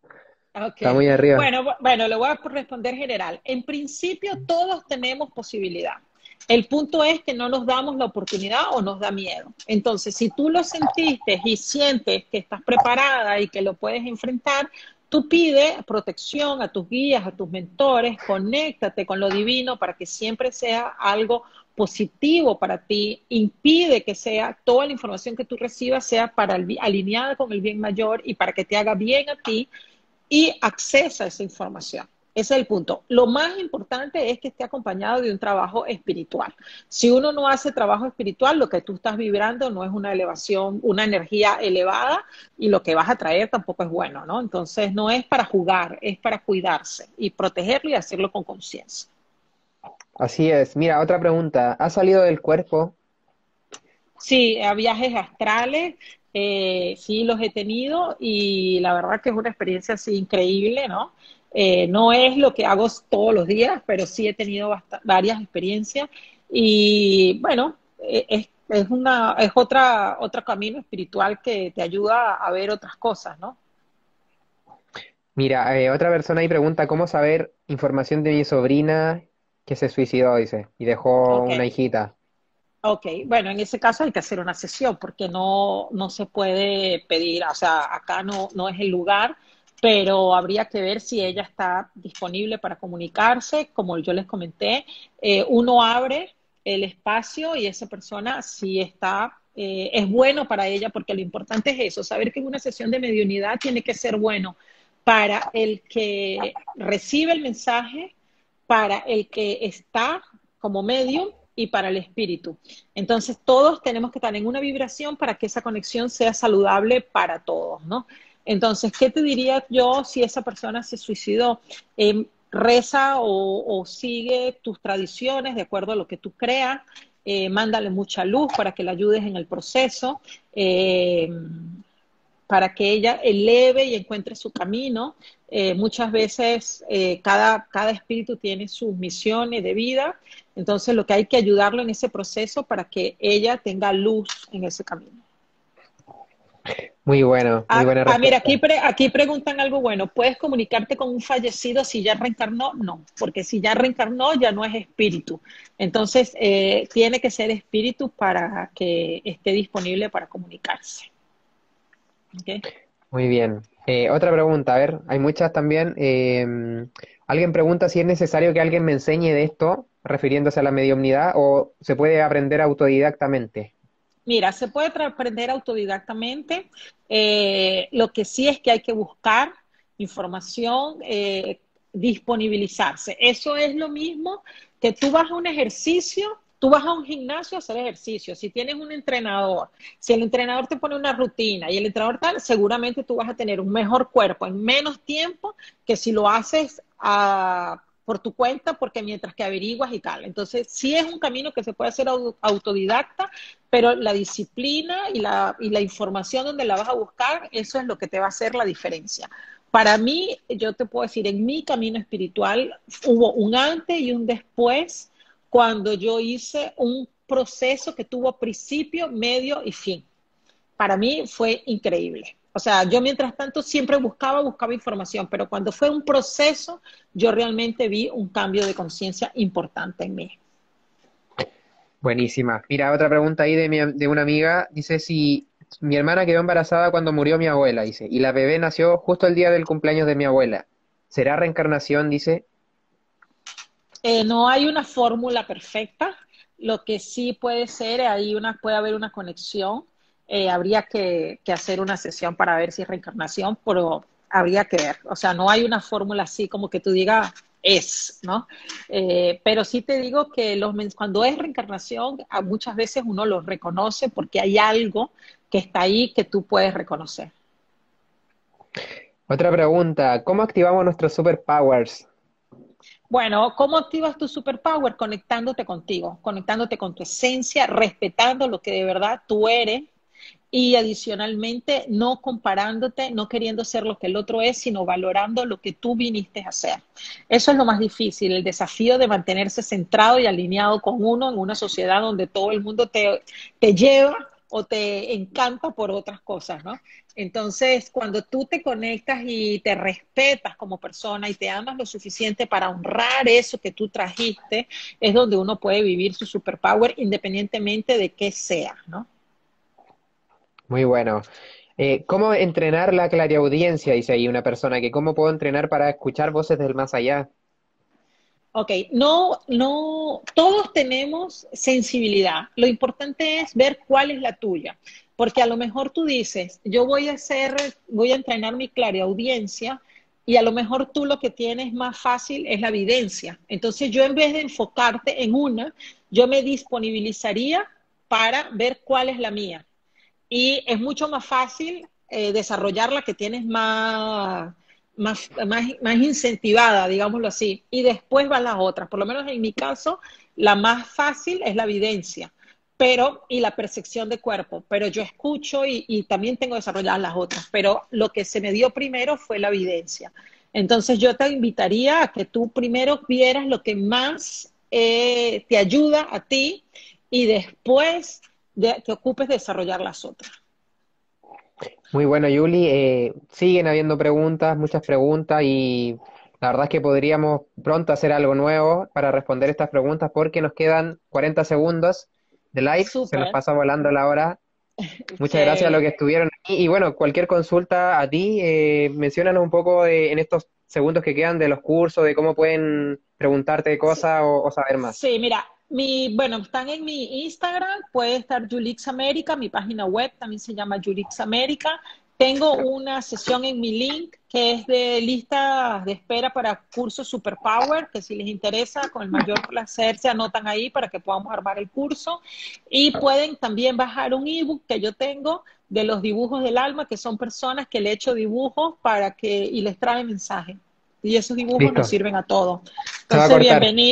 Está muy arriba. Bueno, bueno, le voy a responder general. En principio, todos tenemos posibilidad. El punto es que no nos damos la oportunidad o nos da miedo. Entonces, si tú lo sentiste y sientes que estás preparada y que lo puedes enfrentar, tú pide protección a tus guías, a tus mentores, conéctate con lo divino para que siempre sea algo positivo para ti, impide que sea toda la información que tú recibas sea para alineada con el bien mayor y para que te haga bien a ti y accesa esa información. Ese es el punto. Lo más importante es que esté acompañado de un trabajo espiritual. Si uno no hace trabajo espiritual, lo que tú estás vibrando no es una elevación, una energía elevada y lo que vas a traer tampoco es bueno, ¿no? Entonces no es para jugar, es para cuidarse y protegerlo y hacerlo con conciencia. Así es. Mira, otra pregunta. ¿Has salido del cuerpo? Sí, a viajes astrales, eh, sí los he tenido y la verdad que es una experiencia así increíble, ¿no? Eh, no es lo que hago todos los días, pero sí he tenido varias experiencias y bueno, eh, es, es, una, es otra, otro camino espiritual que te ayuda a ver otras cosas, ¿no? Mira, otra persona ahí pregunta, ¿cómo saber información de mi sobrina que se suicidó, dice, y dejó una hijita. Ok, bueno, en ese caso hay que hacer una sesión porque no, no se puede pedir, o sea, acá no, no es el lugar, pero habría que ver si ella está disponible para comunicarse. Como yo les comenté, eh, uno abre el espacio y esa persona si está, eh, es bueno para ella porque lo importante es eso, saber que una sesión de mediunidad tiene que ser bueno para el que recibe el mensaje, para el que está como medio y para el espíritu. Entonces, todos tenemos que estar en una vibración para que esa conexión sea saludable para todos, ¿no? Entonces, ¿qué te diría yo si esa persona se suicidó? Em, reza o, sigue tus tradiciones de acuerdo a lo que tú creas, eh, mándale mucha luz para que la ayudes en el proceso. Eh, para que ella eleve y encuentre su camino. Eh, muchas veces eh, cada, cada espíritu tiene sus misiones de vida, entonces lo que hay que ayudarlo en ese proceso para que ella tenga luz en ese camino. Muy bueno, muy ah, buena ah, mira, aquí, aquí preguntan algo bueno. ¿Puedes comunicarte con un fallecido si ya reencarnó? No, porque si ya reencarnó ya no es espíritu. Entonces, eh, tiene que ser espíritu para que esté disponible para comunicarse. Muy bien. Eh, otra pregunta, a ver, hay muchas también. Eh, alguien pregunta si es necesario que alguien me enseñe de esto, refiriéndose a la mediumnidad, o se puede aprender autodidactamente. Mira, se puede aprender autodidactamente. Eh, lo que sí es que hay que buscar información, disponibilizarse. Eso es lo mismo que tú vas a un ejercicio tú vas a un gimnasio a hacer ejercicio, si tienes un entrenador, si el entrenador te pone una rutina y el entrenador tal, seguramente tú vas a tener un mejor cuerpo en menos tiempo que si lo haces a por tu cuenta, porque mientras que averiguas y tal. Entonces, sí es un camino que se puede hacer autodidacta, pero la disciplina y la, y la información donde la vas a buscar, eso es lo que te va a hacer la diferencia. Para mí, yo te puedo decir, en mi camino espiritual hubo un antes y un después cuando yo hice un proceso que tuvo principio, medio y fin. Para mí fue increíble. O sea, yo mientras tanto siempre buscaba, buscaba información, pero cuando fue un proceso, yo realmente vi un cambio de conciencia importante en mí. Buenísima. Mira, otra pregunta ahí de, mi, de una amiga. Dice si mi hermana quedó embarazada cuando murió mi abuela, dice, y la bebé nació justo el día del cumpleaños de mi abuela. ¿Será reencarnación? Dice. Eh, no hay una fórmula perfecta. Lo que sí puede ser, ahí una, puede haber una conexión eh, habría que, hacer una sesión para ver si es reencarnación, pero habría que ver. O sea, no hay una fórmula así como que tú digas es, ¿no? Eh, pero sí te digo que los, cuando es reencarnación, muchas veces uno lo reconoce porque hay algo que está ahí que tú puedes reconocer. Otra pregunta, ¿cómo activamos nuestros superpowers? Bueno, ¿cómo activas tu superpower? Conectándote contigo, conectándote con tu esencia, respetando lo que de verdad tú eres y adicionalmente no comparándote, no queriendo ser lo que el otro es, sino valorando lo que tú viniste a hacer. Eso es lo más difícil, el desafío de mantenerse centrado y alineado con uno en una sociedad donde todo el mundo te, te lleva o te encanta por otras cosas, ¿no? Entonces, cuando tú te conectas y te respetas como persona y te amas lo suficiente para honrar eso que tú trajiste, es donde uno puede vivir su superpower independientemente de qué sea, ¿no? Muy bueno. Eh, ¿Cómo entrenar la clariaudiencia? Dice ahí una persona, que cómo puedo entrenar para escuchar voces del más allá. Ok, no, no, todos tenemos sensibilidad. Lo importante es ver cuál es la tuya. Porque a lo mejor tú dices, yo voy a hacer, voy a entrenar mi clariaudiencia y a lo mejor tú lo que tienes más fácil es la evidencia. Entonces yo en vez de enfocarte en una, yo me disponibilizaría para ver cuál es la mía y es mucho más fácil eh, desarrollar la que tienes más, más, más, incentivada, digámoslo así, y después van las otras. Por lo menos en mi caso, la más fácil es la evidencia pero y la percepción de cuerpo, pero yo escucho y, también tengo desarrolladas las otras, pero lo que se me dio primero fue la evidencia. Entonces yo te invitaría a que tú primero vieras lo que más eh, te ayuda a ti y después de, te ocupes de desarrollar las otras. Muy bueno, Yuli. Eh, siguen habiendo preguntas, muchas preguntas y la verdad es que podríamos pronto hacer algo nuevo para responder estas preguntas porque nos quedan 40 segundos de live. Se nos pasa volando la hora. Muchas gracias a los que estuvieron aquí. Y bueno, cualquier consulta a ti, eh, mencionanos un poco en estos segundos que quedan de los cursos, de cómo pueden preguntarte cosas o, o, saber más. Sí, mira, mi, bueno, están en mi Instagram, puede estar Julix América, mi página web también se llama Julix América. Tengo una sesión en mi link que es de lista de espera para curso Superpower, que si les interesa, con el mayor placer se anotan ahí para que podamos armar el curso. Y pueden también bajar un ebook que yo tengo de los dibujos del alma, que son personas que le echo dibujos para que y les trae mensajes. Y esos dibujos nos sirven a todos. Entonces, bienvenido.